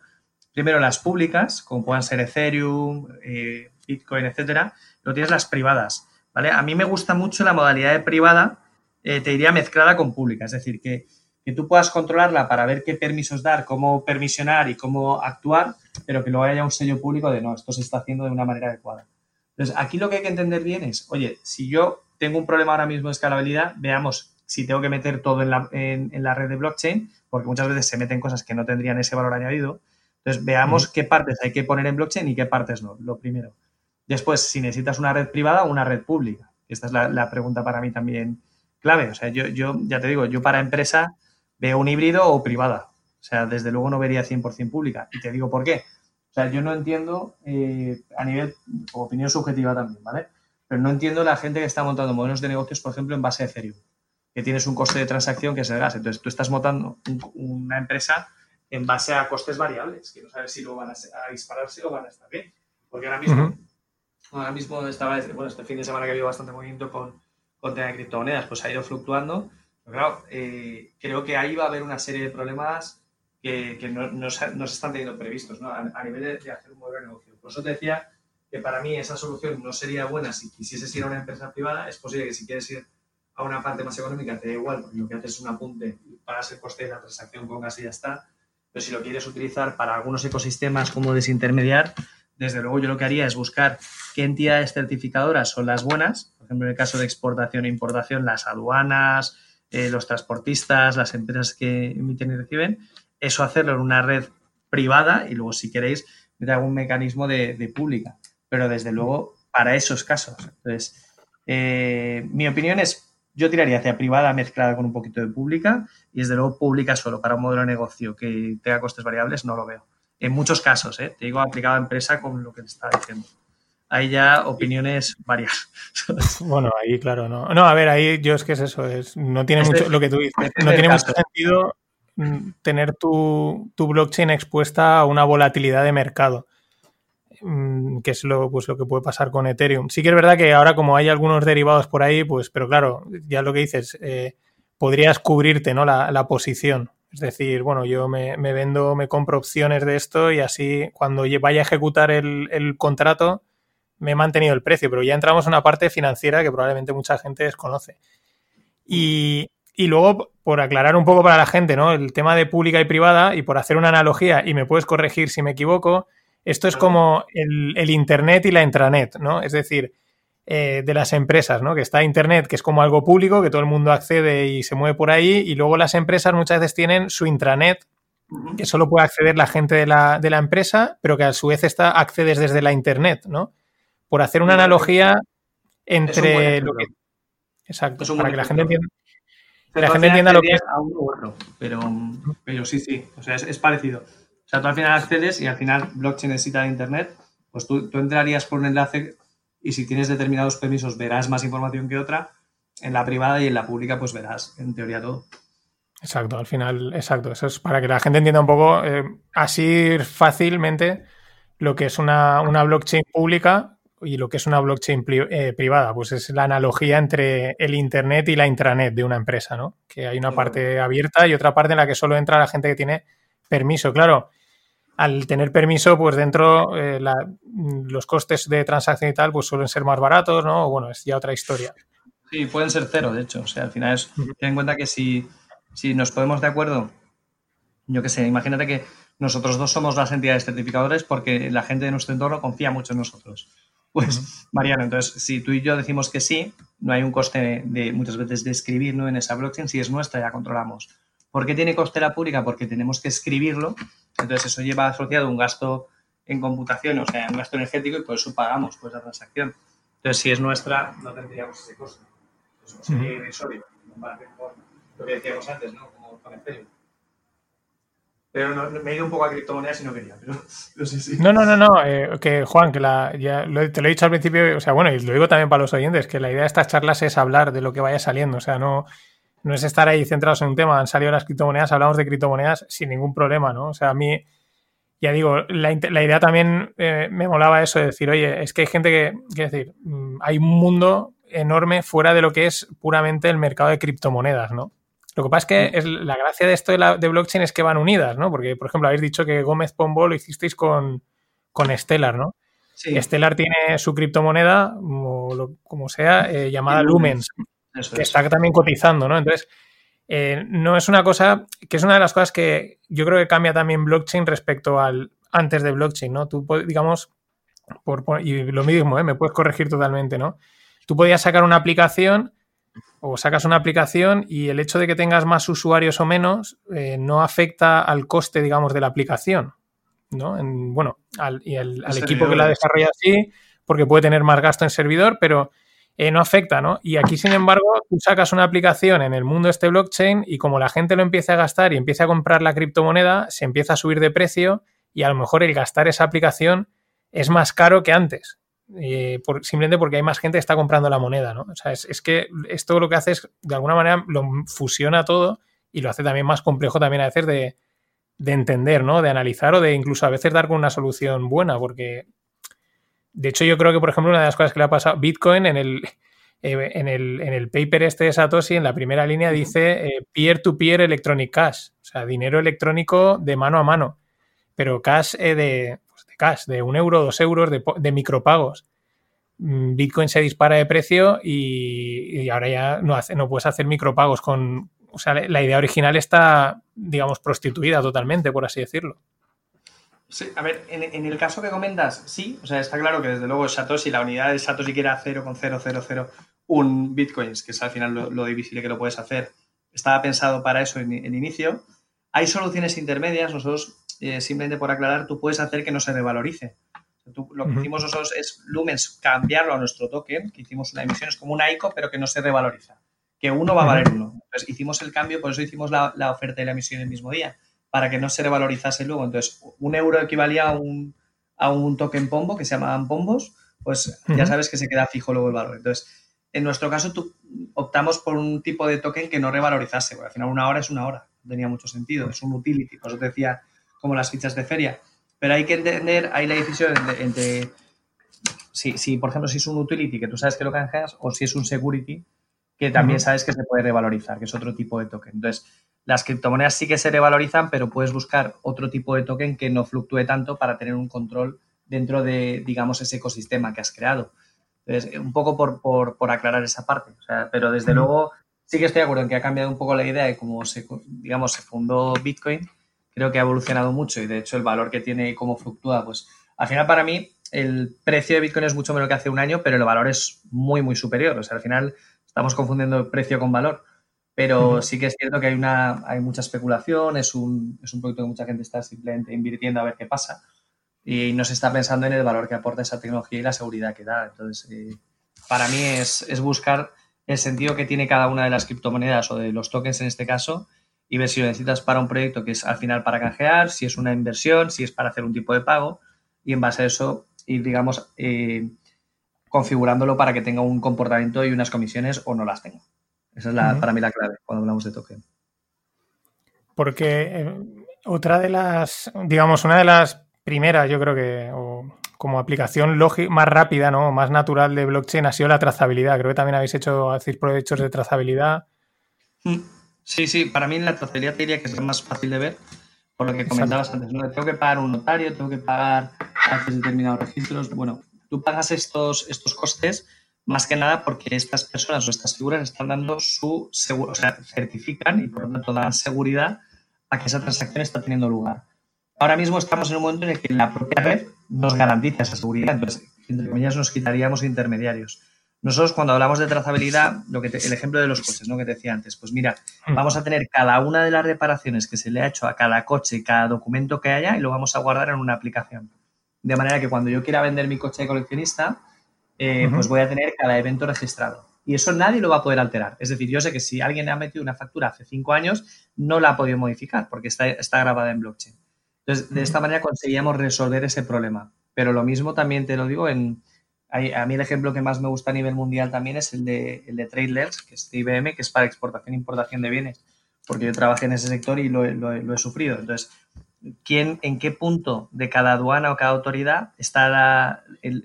Primero las públicas, como puedan ser Ethereum, eh, Bitcoin, etcétera. Luego tienes las privadas. ¿vale? A mí me gusta mucho la modalidad de privada, eh, te diría mezclada con pública. Es decir, que, que, tú puedas controlarla para ver qué permisos dar, cómo permisionar y cómo actuar, pero que luego haya un sello público de no, esto se está haciendo de una manera adecuada. Entonces, aquí lo que hay que entender bien es, oye, si yo tengo un problema ahora mismo de escalabilidad, veamos si tengo que meter todo en la, en, la red de blockchain, porque muchas veces se meten cosas que no tendrían ese valor añadido. Entonces, veamos qué partes hay que poner en blockchain y qué partes no, lo primero. Después, si necesitas una red privada o una red pública. Esta es la, la pregunta para mí también clave. O sea, yo, yo ya te digo, yo para empresa veo un híbrido o privada. O sea, desde luego no vería 100% pública. Y te digo por qué. O sea, yo no entiendo, eh, a nivel, opinión subjetiva también, ¿vale? Pero no entiendo la gente que está montando modelos de negocios, por ejemplo, en base a Ethereum, que tienes un coste de transacción que es el gas. Entonces, tú estás montando una empresa en base a costes variables, que no sabes si lo van a, dispararse o van a estar bien. Porque ahora mismo, ahora mismo estaba, bueno, este fin de semana que ha habido bastante movimiento con, con tema de criptomonedas, pues ha ido fluctuando. Pero claro, eh, creo que ahí va a haber una serie de problemas que, no, se, están teniendo previstos ¿no? a, nivel de, hacer un modelo de negocio. Por eso te decía que para mí esa solución no sería buena si quisieses ir a una empresa privada. Es posible que si quieres ir a una parte más económica te da igual, porque lo que haces es un apunte pagas el coste de la transacción, pongas y ya está. Pero si lo quieres utilizar para algunos ecosistemas como desintermediar, desde luego yo lo que haría es buscar qué entidades certificadoras son las buenas, por ejemplo, en el caso de exportación e importación, las aduanas, eh, los transportistas, las empresas que emiten y reciben, eso hacerlo en una red privada y luego si queréis meter algún mecanismo de, pública, pero desde luego para esos casos. Entonces, eh, mi opinión es, yo tiraría hacia privada mezclada con un poquito de pública y desde luego pública solo para un modelo de negocio que tenga costes variables, no lo veo en muchos casos, ¿eh? te digo aplicado a empresa con lo que te estaba diciendo. Hay ya opiniones varias. Bueno, ahí claro, no. No, a ver, ahí yo es que es eso, es, no tiene mucho, lo que tú dices, no tiene mucho sentido mm, tener tu, blockchain expuesta a una volatilidad de mercado, mm, que es lo, pues, lo que puede pasar con Ethereum. Sí que es verdad que ahora como hay algunos derivados por ahí, pues, pero claro, ya lo que dices, eh, podrías cubrirte ¿no? la, la posición. Es decir, bueno, yo me, vendo, me compro opciones de esto y así cuando vaya a ejecutar el, contrato me he mantenido el precio, pero ya entramos en una parte financiera que probablemente mucha gente desconoce. Y, luego, por aclarar un poco para la gente, ¿no? El tema de pública y privada, y por hacer una analogía, y me puedes corregir si me equivoco, esto es como el, el Internet y la intranet, ¿no? Es decir, eh, de las empresas, ¿no? Que está Internet, que es como algo público, que todo el mundo accede y se mueve por ahí, y luego las empresas muchas veces tienen su intranet, que solo puede acceder la gente de la, de la empresa, pero que a su vez está, accedes desde la Internet, ¿no? Por hacer una analogía entre lo que... Exacto, para que la gente entienda. la gente entienda lo que es. A uno pero, pero sí, sí, o sea, es, parecido. O sea, tú al final accedes y al final blockchain necesita de Internet, pues tú, tú entrarías por un enlace y si tienes determinados permisos verás más información que otra. En la privada y en la pública pues verás en teoría todo. Exacto, al final, exacto. Eso es para que la gente entienda un poco eh, así fácilmente lo que es una, blockchain pública y lo que es una blockchain eh, privada. Pues es la analogía entre el Internet y la intranet de una empresa, ¿no? Que hay una parte abierta y otra parte en la que solo entra la gente que tiene permiso. Claro, al tener permiso, pues dentro eh, los costes de transacción y tal, pues suelen ser más baratos, ¿no? Bueno, es ya otra historia. Sí, pueden ser cero, de hecho. O sea, al final es, ten en cuenta que si, si nos podemos de acuerdo, yo qué sé, imagínate que nosotros dos somos las entidades certificadores porque la gente de nuestro entorno confía mucho en nosotros. Pues, Mariano, entonces, si tú y yo decimos que sí, no hay un coste de, muchas veces de escribir ¿no? en esa blockchain. Si es nuestra, ya controlamos. ¿Por qué tiene coste la pública? Porque tenemos que escribirlo. Entonces, eso lleva asociado un gasto en computación, o sea, un gasto energético, y por eso pagamos pues, la transacción. Entonces, si es nuestra, no tendríamos ese coste. Eso sería irrisorio, lo que decíamos antes, ¿no? Como con. Pero me he ido un poco a criptomonedas y no quería. Pero, sí, sí. No, no, no, no. Eh, que Juan, que la, ya te lo he dicho al principio, o sea, bueno, y lo digo también para los oyentes, que la idea de estas charlas es hablar de lo que vaya saliendo. O sea, no, no es estar ahí centrados en un tema. Han salido las criptomonedas, hablamos de criptomonedas sin ningún problema, ¿no? O sea, a mí, ya digo, la, la idea también eh, me molaba eso de decir, oye, es que hay gente que, quiero decir, mm, hay un mundo enorme fuera de lo que es puramente el mercado de criptomonedas, ¿no? Lo que pasa es que mm. es, la gracia de esto de, la, de, blockchain es que van unidas, ¿no? Porque, por ejemplo, habéis dicho que Gómez Pombo lo hicisteis con, con Stellar, ¿no? Sí. Stellar tiene su criptomoneda, o lo, como sea, eh, llamada Lumens, que está también cotizando, ¿no? Entonces, eh, no es una cosa, que es una de las cosas que yo creo que cambia también blockchain respecto al antes de blockchain, ¿no? Tú, digamos, por, y lo mismo, ¿eh? me puedes corregir totalmente, ¿no? Tú podías sacar una aplicación o sacas una aplicación y el hecho de que tengas más usuarios o menos eh, no afecta al coste, digamos, de la aplicación. ¿no? bueno, al, y el, al equipo que la desarrolla sí, porque puede tener más gasto en servidor, pero eh, no afecta, ¿no? Y aquí, sin embargo, tú sacas una aplicación en el mundo este blockchain y como la gente lo empieza a gastar y empieza a comprar la criptomoneda, se empieza a subir de precio y a lo mejor el gastar esa aplicación es más caro que antes. Eh, simplemente porque hay más gente que está comprando la moneda, ¿no? O sea, es, que esto lo que hace es, de alguna manera, lo fusiona todo y lo hace también más complejo también a veces de, entender, ¿no? De analizar o de incluso a veces dar con una solución buena, porque de hecho yo creo que, por ejemplo, una de las cosas que le ha pasado Bitcoin en el, eh, en el, paper este de Satoshi, en la primera línea dice eh, peer-to-peer electronic cash, o sea, dinero electrónico de mano a mano, pero cash de, cash, de un euro, dos euros, de, micropagos. Mm, Bitcoin se dispara de precio y, ahora ya no, hace, no puedes hacer micropagos con... O sea, la idea original está, digamos, prostituida totalmente, por así decirlo. Sí, a ver, en, el caso que comentas, sí, o sea, está claro que desde luego Satoshi, la unidad de Satoshi que era 0,001 bitcoins, que es al final lo, difícil que lo puedes hacer, estaba pensado para eso en, en inicio. Hay soluciones intermedias, nosotros eh, simplemente por aclarar, tú puedes hacer que no se revalorice. lo que hicimos nosotros es Lumens cambiarlo a nuestro token, que hicimos una emisión, es como un ICO, pero que no se revaloriza. Que uno va a valer uno. Entonces hicimos el cambio, por eso hicimos la, oferta y la emisión el mismo día, para que no se revalorizase luego. Entonces, un euro equivalía a un, a un token pombo que se llamaban pombos, pues ya sabes que se queda fijo luego el valor. Entonces, en nuestro caso, tú, optamos por un tipo de token que no revalorizase, porque al final una hora es una hora, tenía mucho sentido, es un utility. Por eso te decía como las fichas de feria. Pero hay que entender, hay la decisión entre, si, por ejemplo, si es un utility que tú sabes que lo canjeas o si es un security que también sabes que se puede revalorizar, que es otro tipo de token. Entonces, las criptomonedas sí que se revalorizan, pero puedes buscar otro tipo de token que no fluctúe tanto para tener un control dentro de, digamos, ese ecosistema que has creado. Entonces, un poco por, aclarar esa parte. pero desde luego sí que estoy de acuerdo en que ha cambiado un poco la idea de cómo se, digamos, se fundó Bitcoin creo que ha evolucionado mucho y de hecho el valor que tiene y cómo fluctúa, pues al final para mí el precio de Bitcoin es mucho menos que hace un año, pero el valor es muy, muy superior. O sea, al final estamos confundiendo precio con valor. Pero sí que es cierto que hay, una, hay mucha especulación, es un, es un producto que mucha gente está simplemente invirtiendo a ver qué pasa y no se está pensando en el valor que aporta esa tecnología y la seguridad que da. Entonces, eh, para mí es, es buscar el sentido que tiene cada una de las criptomonedas o de los tokens en este caso y ver si lo necesitas para un proyecto que es al final para canjear, si es una inversión, si es para hacer un tipo de pago y en base a eso ir, digamos, eh, configurándolo para que tenga un comportamiento y unas comisiones o no las tenga. Esa es la, para mí la clave cuando hablamos de token. Porque eh, otra de las, digamos, una de las primeras, yo creo que, como aplicación más rápida, ¿no? Más natural de blockchain ha sido la trazabilidad. Creo que también habéis hecho, hacéis proyectos de trazabilidad. Mm. Sí, sí, para mí la trazabilidad te diría que es más fácil de ver, por lo que comentabas antes, ¿no? Tengo que pagar un notario, tengo que pagar hacer determinados registros. Bueno, tú pagas estos, estos costes más que nada porque estas personas o estas figuras están dando su seguro, o sea, certifican y por lo tanto dan seguridad a que esa transacción está teniendo lugar. Ahora mismo estamos en un momento en el que la propia red nos garantiza esa seguridad. Entonces, entre comillas, nos quitaríamos intermediarios. Nosotros cuando hablamos de trazabilidad, lo que el ejemplo de los coches, ¿no? Que te decía antes, pues mira, mm. vamos a tener cada una de las reparaciones que se le ha hecho a cada coche, cada documento que haya y lo vamos a guardar en una aplicación. De manera que cuando yo quiera vender mi coche de coleccionista, eh, pues voy a tener cada evento registrado. Y eso nadie lo va a poder alterar. Es decir, yo sé que si alguien ha metido una factura hace cinco años, no la ha podido modificar porque está, está grabada en blockchain. Entonces, de esta manera conseguíamos resolver ese problema. Pero lo mismo también te lo digo en... A mí el ejemplo que más me gusta a nivel mundial también es el de, el de TradeLens, que es IBM, que es para exportación e importación de bienes, porque yo trabajé en ese sector y lo, he sufrido. Entonces, ¿quién, en qué punto de cada aduana o cada autoridad está el,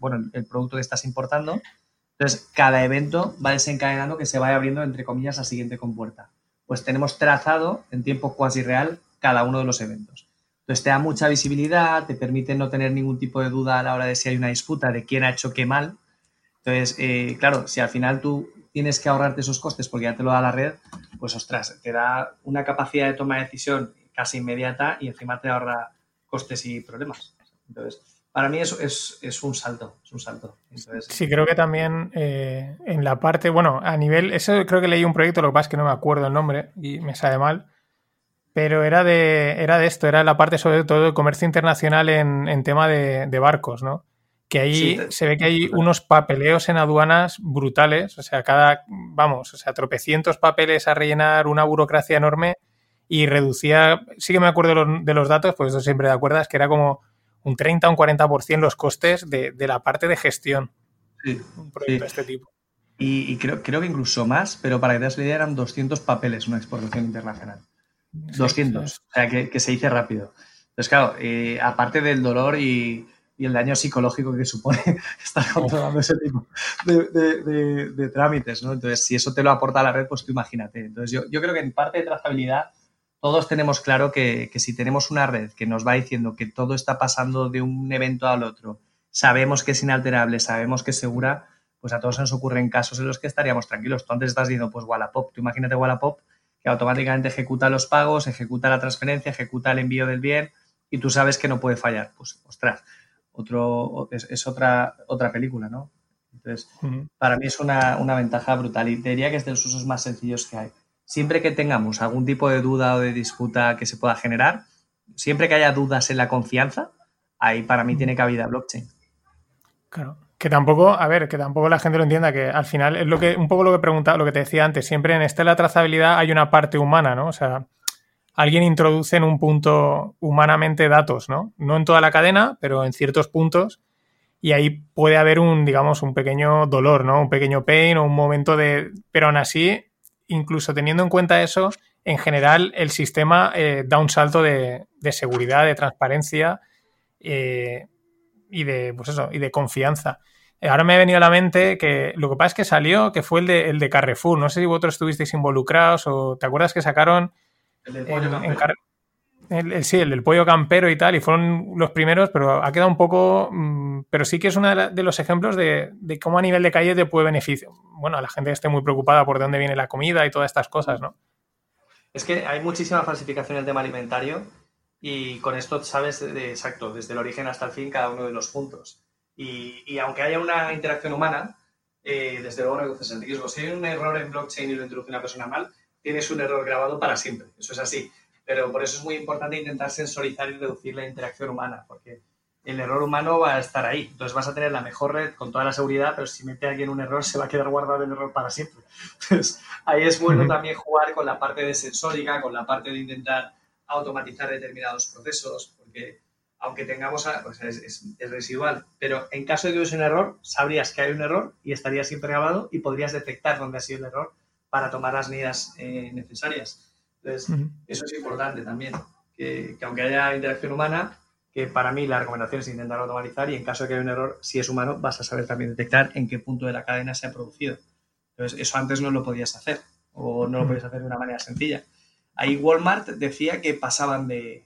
bueno, el producto que estás importando? Entonces, cada evento va desencadenando que se vaya abriendo, entre comillas, la siguiente compuerta. Pues tenemos trazado en tiempo cuasi real cada uno de los eventos. Entonces te da mucha visibilidad, te permite no tener ningún tipo de duda a la hora de si hay una disputa de quién ha hecho qué mal. Entonces, eh, claro, si al final tú tienes que ahorrarte esos costes porque ya te lo da la red, pues ostras, te da una capacidad de toma de decisión casi inmediata y encima te ahorra costes y problemas. Entonces, para mí eso es, un salto, es un salto. sí, creo que también eh, en la parte, bueno, a nivel, eso creo que leí un proyecto, lo que pasa es que no me acuerdo el nombre y me sale mal, pero era de, era de esto, era la parte sobre todo de comercio internacional en, tema de, barcos, ¿no? Que ahí se ve que hay unos papeleos en aduanas brutales, o sea, cada, vamos, o sea, tropecientos papeles a rellenar, una burocracia enorme y reducía, sí que me acuerdo de los, datos, pues eso siempre te acuerdas, que era como un 30 o un 40% los costes de, la parte de gestión. Sí, un proyecto de este tipo. Y, creo, creo que incluso más, pero para que te das la idea eran 200 papeles una exportación internacional. 200, o sea, que, se dice rápido. Entonces, claro, eh, aparte del dolor y, el daño psicológico que supone estar controlando ese tipo de, trámites, ¿no? Entonces, si eso te lo aporta la red, pues tú imagínate. Entonces, yo, yo creo que en parte de trazabilidad todos tenemos claro que, que, si tenemos una red que nos va diciendo que todo está pasando de un evento al otro, sabemos que es inalterable, sabemos que es segura, pues a todos nos ocurren casos en los que estaríamos tranquilos. Tú antes estás diciendo, pues Wallapop, tú imagínate Wallapop que automáticamente ejecuta los pagos, ejecuta la transferencia, ejecuta el envío del bien y tú sabes que no puede fallar. Pues, ostras, otro, es, otra, otra película, ¿no? Entonces, para mí es una, ventaja brutal y diría que es de los usos más sencillos que hay. Siempre que tengamos algún tipo de duda o de disputa que se pueda generar, siempre que haya dudas en la confianza, ahí para mí tiene cabida blockchain. Claro. Que tampoco, a ver, que tampoco la gente lo entienda, que al final es lo que, un poco lo que preguntaba, lo que te decía antes, siempre en esta la trazabilidad hay una parte humana, ¿no? O sea, alguien introduce en un punto humanamente datos, ¿no? No en toda la cadena, pero en ciertos puntos. Y ahí puede haber un, digamos, un pequeño dolor, ¿no? Un pequeño pain o un momento de. Pero aún así, incluso teniendo en cuenta eso, en general el sistema eh, da un salto de, seguridad, de transparencia. Eh, y de, pues eso, y de confianza. Eh, ahora me ha venido a la mente que lo que pasa es que salió, que fue el de, el de Carrefour. No sé si vosotros estuvisteis involucrados o te acuerdas que sacaron... El del pollo el, sí, el del pollo campero y tal, y fueron los primeros, pero ha quedado un poco... Mm, pero sí que es uno de, los ejemplos de, cómo a nivel de calle te puede beneficiar. Bueno, a la gente esté muy preocupada por dónde viene la comida y todas estas cosas, ¿no? Es que hay muchísima falsificación en el tema alimentario y con esto sabes de, exacto, desde el origen hasta el fin, cada uno de los puntos. Y, aunque haya una interacción humana, eh, desde luego reduces el riesgo. Si hay un error en blockchain y lo introduce una persona mal, tienes un error grabado para siempre. Eso es así. Pero por eso es muy importante intentar sensorizar y reducir la interacción humana, porque el error humano va a estar ahí. Entonces vas a tener la mejor red con toda la seguridad, pero si mete alguien un error, se va a quedar guardado el error para siempre. Entonces ahí es bueno también jugar con la parte de sensórica, con la parte de intentar automatizar determinados procesos, porque aunque tengamos, pues es, residual, pero en caso de que hubiese un error, sabrías que hay un error y estaría siempre grabado y podrías detectar dónde ha sido el error para tomar las medidas eh, necesarias. Entonces, eso es importante también, que, aunque haya interacción humana, que para mí la recomendación es intentar automatizar y en caso de que haya un error, si es humano, vas a saber también detectar en qué punto de la cadena se ha producido. Entonces, eso antes no lo podías hacer o no lo podías hacer de una manera sencilla. Ahí Walmart decía que pasaban de,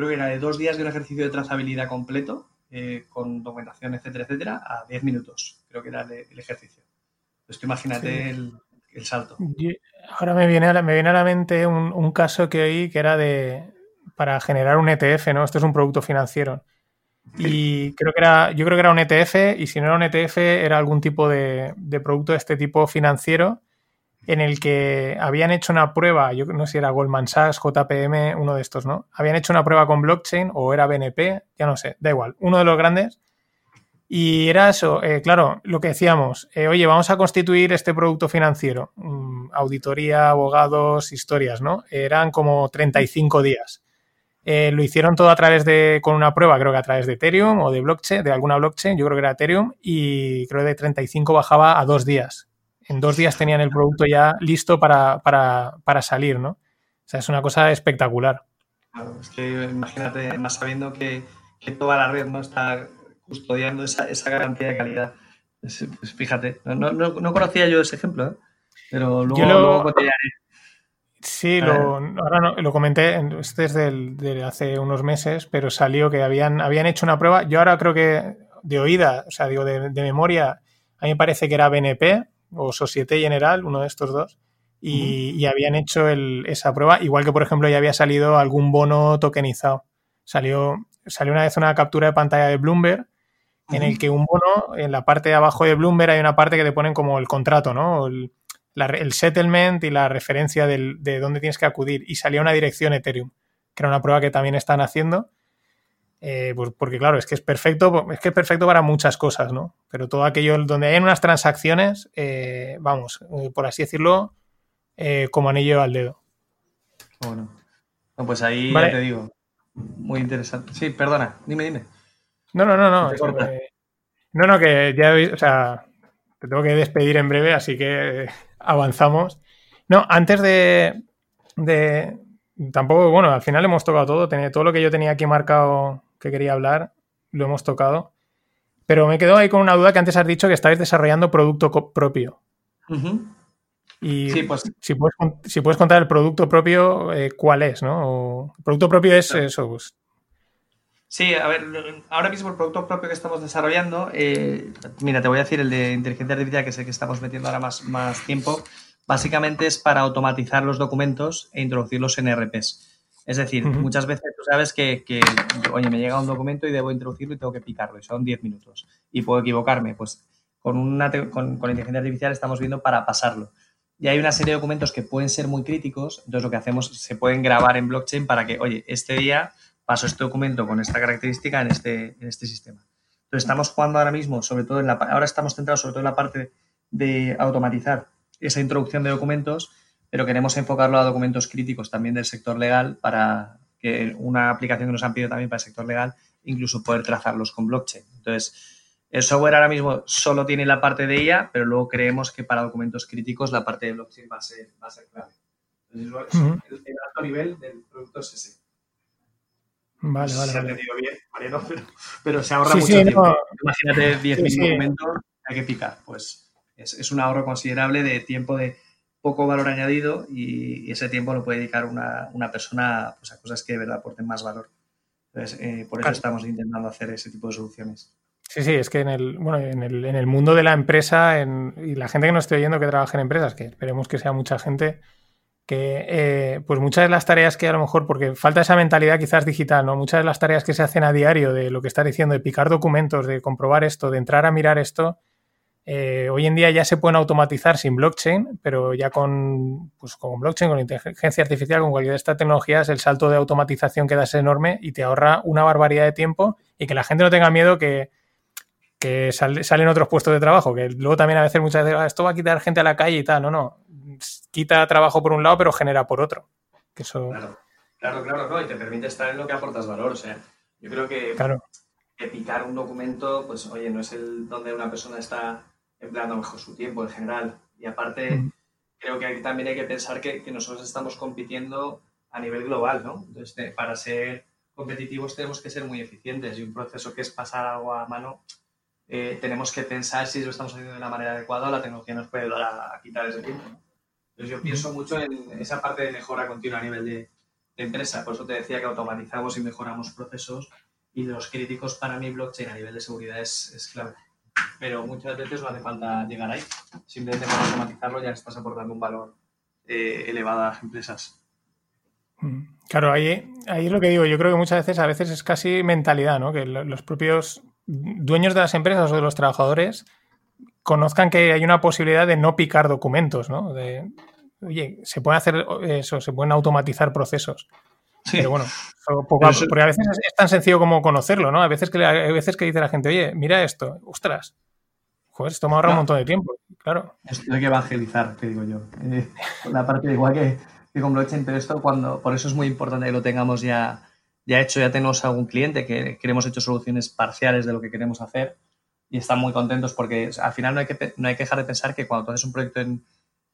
creo que era de dos días de un ejercicio de trazabilidad completo, eh, con documentación, etcétera, etcétera, a diez minutos, creo que era el, ejercicio. Pues imagínate el, salto. ahora me viene a la, me viene a la mente un, caso que oí que era de para generar un ETF, ¿no? Esto es un producto financiero. Y creo que era, yo creo que era un ETF, y si no era un ETF, era algún tipo de, de producto de este tipo financiero en el que habían hecho una prueba, yo no sé si era Goldman Sachs, JPM, uno de estos, ¿no? Habían hecho una prueba con blockchain o era BNP, ya no sé, da igual, uno de los grandes. Y era eso, eh, claro, lo que decíamos, eh, oye, vamos a constituir este producto financiero, mm, auditoría, abogados, historias, ¿no? Eran como 35 días. Eh, lo hicieron todo a través de, con una prueba, creo que a través de Ethereum o de blockchain, de alguna blockchain, yo creo que era Ethereum, y creo que de 35 bajaba a dos días en dos días tenían el producto ya listo para, salir, ¿no? O sea, es una cosa espectacular. Claro, es que imagínate, más sabiendo que, toda la red no está custodiando esa, garantía de calidad. Pues, fíjate, no, conocía yo ese ejemplo, ¿eh? pero luego, lo, Sí, lo, ahora lo comenté, este es de hace unos meses, pero salió que habían, habían hecho una prueba. Yo ahora creo que de oída, o sea, digo, de, de memoria, a mí me parece que era BNP, o Societe General, uno de estos dos, y, habían hecho esa prueba, igual que por ejemplo ya había salido algún bono tokenizado. Salió, salió una vez una captura de pantalla de Bloomberg en el que un bono, en la parte de abajo de Bloomberg hay una parte que te ponen como el contrato, ¿no? El, settlement y la referencia de dónde tienes que acudir. Y salía una dirección Ethereum, que era una prueba que también están haciendo. Eh, pues porque claro, es que es perfecto, es que es perfecto para muchas cosas, ¿no? Pero todo aquello donde hay unas transacciones, eh, vamos, eh, por así decirlo, como anillo al dedo. Bueno, pues ahí ya te digo, muy interesante. Sí, perdona, dime, dime. No, no, no, no. no, no, que ya, o sea, te tengo que despedir en breve, así que avanzamos. No, antes de, de tampoco, bueno, al final hemos tocado todo, tenía, todo lo que yo tenía aquí marcado que quería hablar, lo hemos tocado. Pero me quedo ahí con una duda que antes has dicho que estáis desarrollando producto propio. Y sí, pues, si, puedes, si puedes contar el producto propio, eh, ¿cuál es? ¿no? el producto propio es eso. Pues. Sí, a ver, ahora mismo el producto propio que estamos desarrollando, eh, mira, te voy a decir el de inteligencia artificial, que es el que estamos metiendo ahora más, más tiempo, básicamente es para automatizar los documentos e introducirlos en RPs. Es decir, muchas veces tú sabes que, oye, me llega un documento y debo introducirlo y tengo que picarlo y son 10 minutos y puedo equivocarme. Pues con, una con, con, la inteligencia artificial estamos viendo para pasarlo. Y hay una serie de documentos que pueden ser muy críticos, entonces lo que hacemos se pueden grabar en blockchain para que, oye, este día paso este documento con esta característica en este, en este sistema. Entonces estamos jugando ahora mismo, sobre todo en la, ahora estamos centrados sobre todo en la parte de automatizar esa introducción de documentos pero queremos enfocarlo a documentos críticos también del sector legal para que una aplicación que nos han pedido también para el sector legal, incluso poder trazarlos con blockchain. Entonces, el software ahora mismo solo tiene la parte de IA, pero luego creemos que para documentos críticos la parte de blockchain va a ser, va a ser clave. Entonces, el, alto nivel del producto es ese. Vale, vale. Se ha entendido bien, Mariano, pero, se ahorra mucho tiempo. Imagínate 10.000 documentos hay que picar. Pues es, es un ahorro considerable de tiempo de poco valor añadido y, ese tiempo lo puede dedicar una, persona pues, a cosas que de verdad aporten más valor. Entonces, eh, por eso estamos intentando hacer ese tipo de soluciones. Sí, sí, es que en el, bueno, en el, en el mundo de la empresa y la gente que nos esté oyendo que trabaja en empresas, que esperemos que sea mucha gente, que eh, pues muchas de las tareas que a lo mejor, porque falta esa mentalidad quizás digital, ¿no? Muchas de las tareas que se hacen a diario de lo que estás diciendo, de picar documentos, de comprobar esto, de entrar a mirar esto, eh, hoy en día ya se pueden automatizar sin blockchain, pero ya con, pues, con blockchain, con inteligencia artificial, con cualquier de estas tecnologías, el salto de automatización queda es enorme y te ahorra una barbaridad de tiempo y que la gente no tenga miedo que, que salen otros puestos de trabajo, que luego también a veces muchas veces ah, esto va a quitar gente a la calle y tal, no, no, quita trabajo por un lado pero genera por otro. Que eso... Claro, claro, claro, y te permite estar en lo que aportas valor, o sea, yo creo que, claro. que picar un documento, pues oye, no es el donde una persona está empleando mejor su tiempo en general. Y aparte, creo que aquí también hay que pensar que, que, nosotros estamos compitiendo a nivel global, ¿no? Entonces, para ser competitivos tenemos que ser muy eficientes y un proceso que es pasar algo a mano, eh, tenemos que pensar si lo estamos haciendo de la manera adecuada o la tecnología nos puede ayudar a, quitar ese tiempo. Entonces, yo pienso mucho en esa parte de mejora continua a nivel de, de empresa. Por eso te decía que automatizamos y mejoramos procesos y los críticos para mí blockchain a nivel de seguridad es, es clave pero muchas veces no hace falta llegar ahí. Simplemente para automatizarlo ya estás aportando un valor eh, elevado a las empresas. Mm. Claro, ahí, ahí es lo que digo. Yo creo que muchas veces, a veces es casi mentalidad, ¿no? Que los propios dueños de las empresas o de los trabajadores conozcan que hay una posibilidad de no picar documentos, ¿no? De, oye, se puede hacer eso, se pueden automatizar procesos. Sí. Pero bueno, poco a, porque a veces es, tan sencillo como conocerlo, ¿no? A veces que, hay veces que dice la gente, oye, mira esto, ostras, joder, esto me ahorra un montón de tiempo, claro. Esto hay que evangelizar, te digo yo. Eh, la parte igual que, que con blockchain, pero esto cuando, por eso es muy importante que lo tengamos ya, ya hecho, ya tenemos algún cliente que, que hemos hecho soluciones parciales de lo que queremos hacer y están muy contentos porque al final no hay que, no hay que dejar de pensar que cuando tú haces un proyecto en,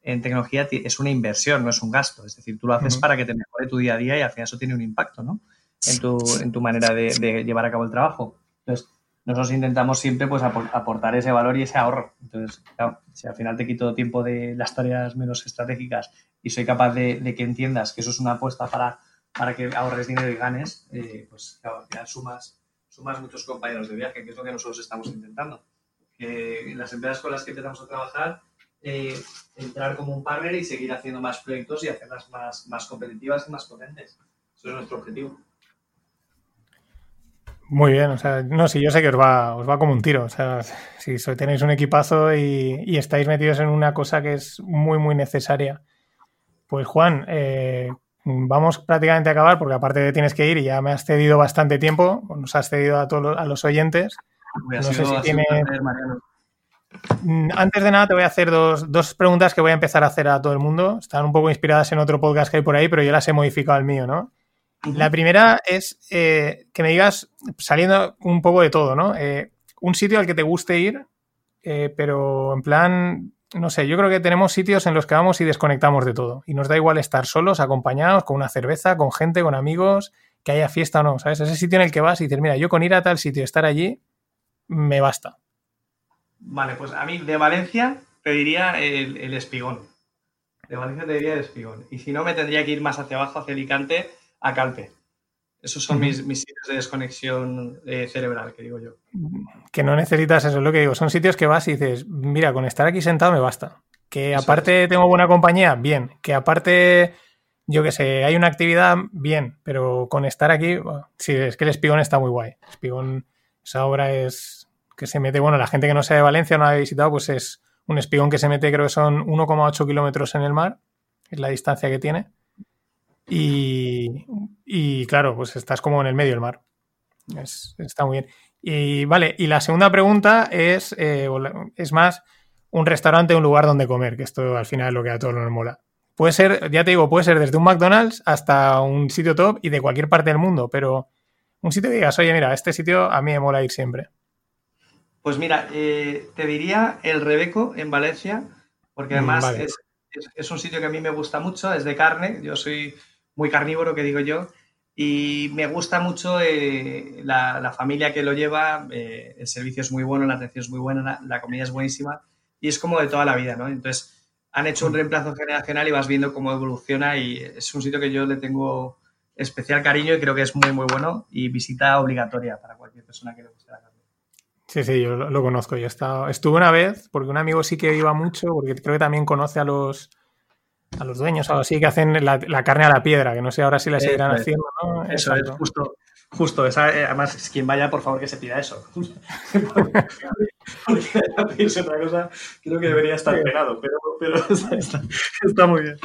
en tecnología es una inversión, no es un gasto. Es decir, tú lo haces para que te mejore tu día a día y al final eso tiene un impacto ¿no? en, tu, en tu manera de, de, llevar a cabo el trabajo. Entonces, nosotros intentamos siempre pues, aportar ese valor y ese ahorro. Entonces, claro, si al final te quito tiempo de las tareas menos estratégicas y soy capaz de, de que entiendas que eso es una apuesta para, para que ahorres dinero y ganes, eh, pues claro, al final sumas, sumas muchos compañeros de viaje, que es lo que nosotros estamos intentando. Que las empresas con las que empezamos a trabajar eh, entrar como un partner y seguir haciendo más proyectos y hacerlas más, más competitivas y más potentes. Eso es nuestro objetivo. Muy bien, o sea, no, si yo sé que os va, os va como un tiro. O sea, si tenéis un equipazo y, estáis metidos en una cosa que es muy, muy necesaria. Pues Juan, eh, vamos prácticamente a acabar porque aparte de tienes que ir y ya me has cedido bastante tiempo, nos has cedido a todos a los oyentes. no sé si tiene... antes de nada, te voy a hacer dos, preguntas que voy a empezar a hacer a todo el mundo. Están un poco inspiradas en otro podcast que hay por ahí, pero yo las he modificado al mío, ¿no? La primera es eh, que me digas, saliendo un poco de todo, ¿no? Eh, un sitio al que te guste ir, eh, pero en plan, no sé, yo creo que tenemos sitios en los que vamos y desconectamos de todo. Y nos da igual estar solos, acompañados, con una cerveza, con gente, con amigos, que haya fiesta o no, ¿sabes? Ese sitio en el que vas y dices, mira, yo con ir a tal sitio, estar allí, me basta. Vale, pues a mí de Valencia te diría el, espigón. De Valencia te diría el espigón. Y si no, me tendría que ir más hacia abajo, hacia Alicante, a Calpe. Esos son mis, sitios de desconexión eh, cerebral, que digo yo. Que no necesitas eso, es lo que digo. Son sitios que vas y dices, mira, con estar aquí sentado me basta. Que aparte tengo buena compañía, bien. Que aparte, yo qué sé, hay una actividad, bien. Pero con estar aquí, sí, es que el espigón está muy guay. El espigón, esa obra es, que se mete, bueno, la gente que no sea de Valencia no la ha visitado, pues es un espigón que se mete, creo que son 1,8 kilómetros en el mar, es la distancia que tiene. Y, claro, pues estás como en el medio del mar. está muy bien. Y vale, y la segunda pregunta es, eh, es más un restaurante un lugar donde comer, que esto al final es lo que a todos nos mola. Puede ser, ya te digo, puede ser desde un McDonald's hasta un sitio top y de cualquier parte del mundo, pero un sitio que digas, oye, mira, este sitio a mí me mola ir siempre. Pues mira, eh, te diría el Rebeco en Valencia, porque mm, además es, un sitio que a mí me gusta mucho, es de carne, yo soy muy carnívoro, que digo yo, y me gusta mucho eh, la, familia que lo lleva, eh, el servicio es muy bueno, la atención es muy buena, la, comida es buenísima, y es como de toda la vida, ¿no? Entonces, han hecho un mm. reemplazo generacional y vas viendo cómo evoluciona y es un sitio que yo le tengo especial cariño y creo que es muy, muy bueno y visita obligatoria para cualquier persona que la carne. Sí, sí, yo lo, conozco. Yo he estado, estuve una vez, porque un amigo sí que iba mucho, porque creo que también conoce a los a los dueños o algo así que hacen la, carne a la piedra, que no sé ahora si la seguirán haciendo, ¿no? Eso es justo, justo. Eh, además, quien vaya, por favor, que se pida eso. porque otra cosa, creo que debería estar pegado, pero, pero está, muy bien.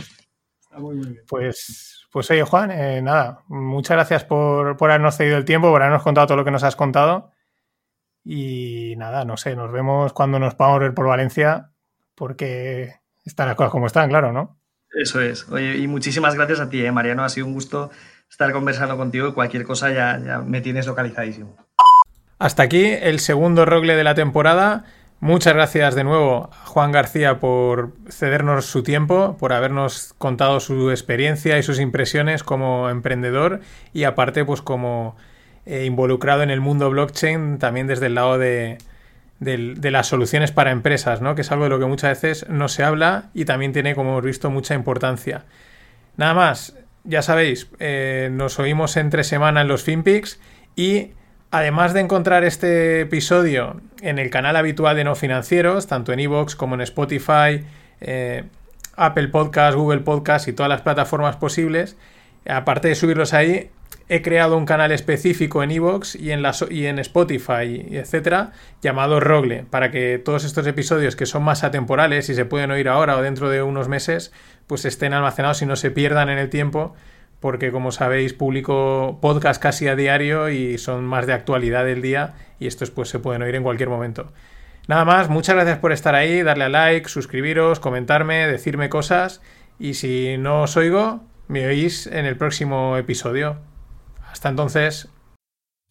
Está muy, muy bien. Pues, pues oye, Juan, eh, nada, muchas gracias por, por habernos cedido el tiempo, por habernos contado todo lo que nos has contado. Y nada, no sé, nos vemos cuando nos podamos ver por Valencia, porque están las cosas como están, claro, ¿no? Eso es. Oye, y muchísimas gracias a ti, ¿eh, Mariano. Ha sido un gusto estar conversando contigo y cualquier cosa ya, ya me tienes localizadísimo. Hasta aquí el segundo rogle de la temporada. Muchas gracias de nuevo a Juan García por cedernos su tiempo, por habernos contado su experiencia y sus impresiones como emprendedor y aparte pues como eh, involucrado en el mundo blockchain también desde el lado de, las soluciones para empresas, ¿no? que es algo de lo que muchas veces no se habla y también tiene, como hemos visto, mucha importancia. Nada más, ya sabéis, eh, nos oímos entre semana en los FinPix y además de encontrar este episodio en el canal habitual de No Financieros, tanto en Evox como en Spotify, eh, Apple Podcast, Google Podcast y todas las plataformas posibles, aparte de subirlos ahí, he creado un canal específico en Evox y, en y en Spotify, etcétera, llamado Rogle, para que todos estos episodios que son más atemporales y se pueden oír ahora o dentro de unos meses, pues estén almacenados y no se pierdan en el tiempo, porque como sabéis, publico podcast casi a diario y son más de actualidad del día y estos pues se pueden oír en cualquier momento. Nada más, muchas gracias por estar ahí, darle a like, suscribiros, comentarme, decirme cosas y si no os oigo, me oís en el próximo episodio. Hasta entonces.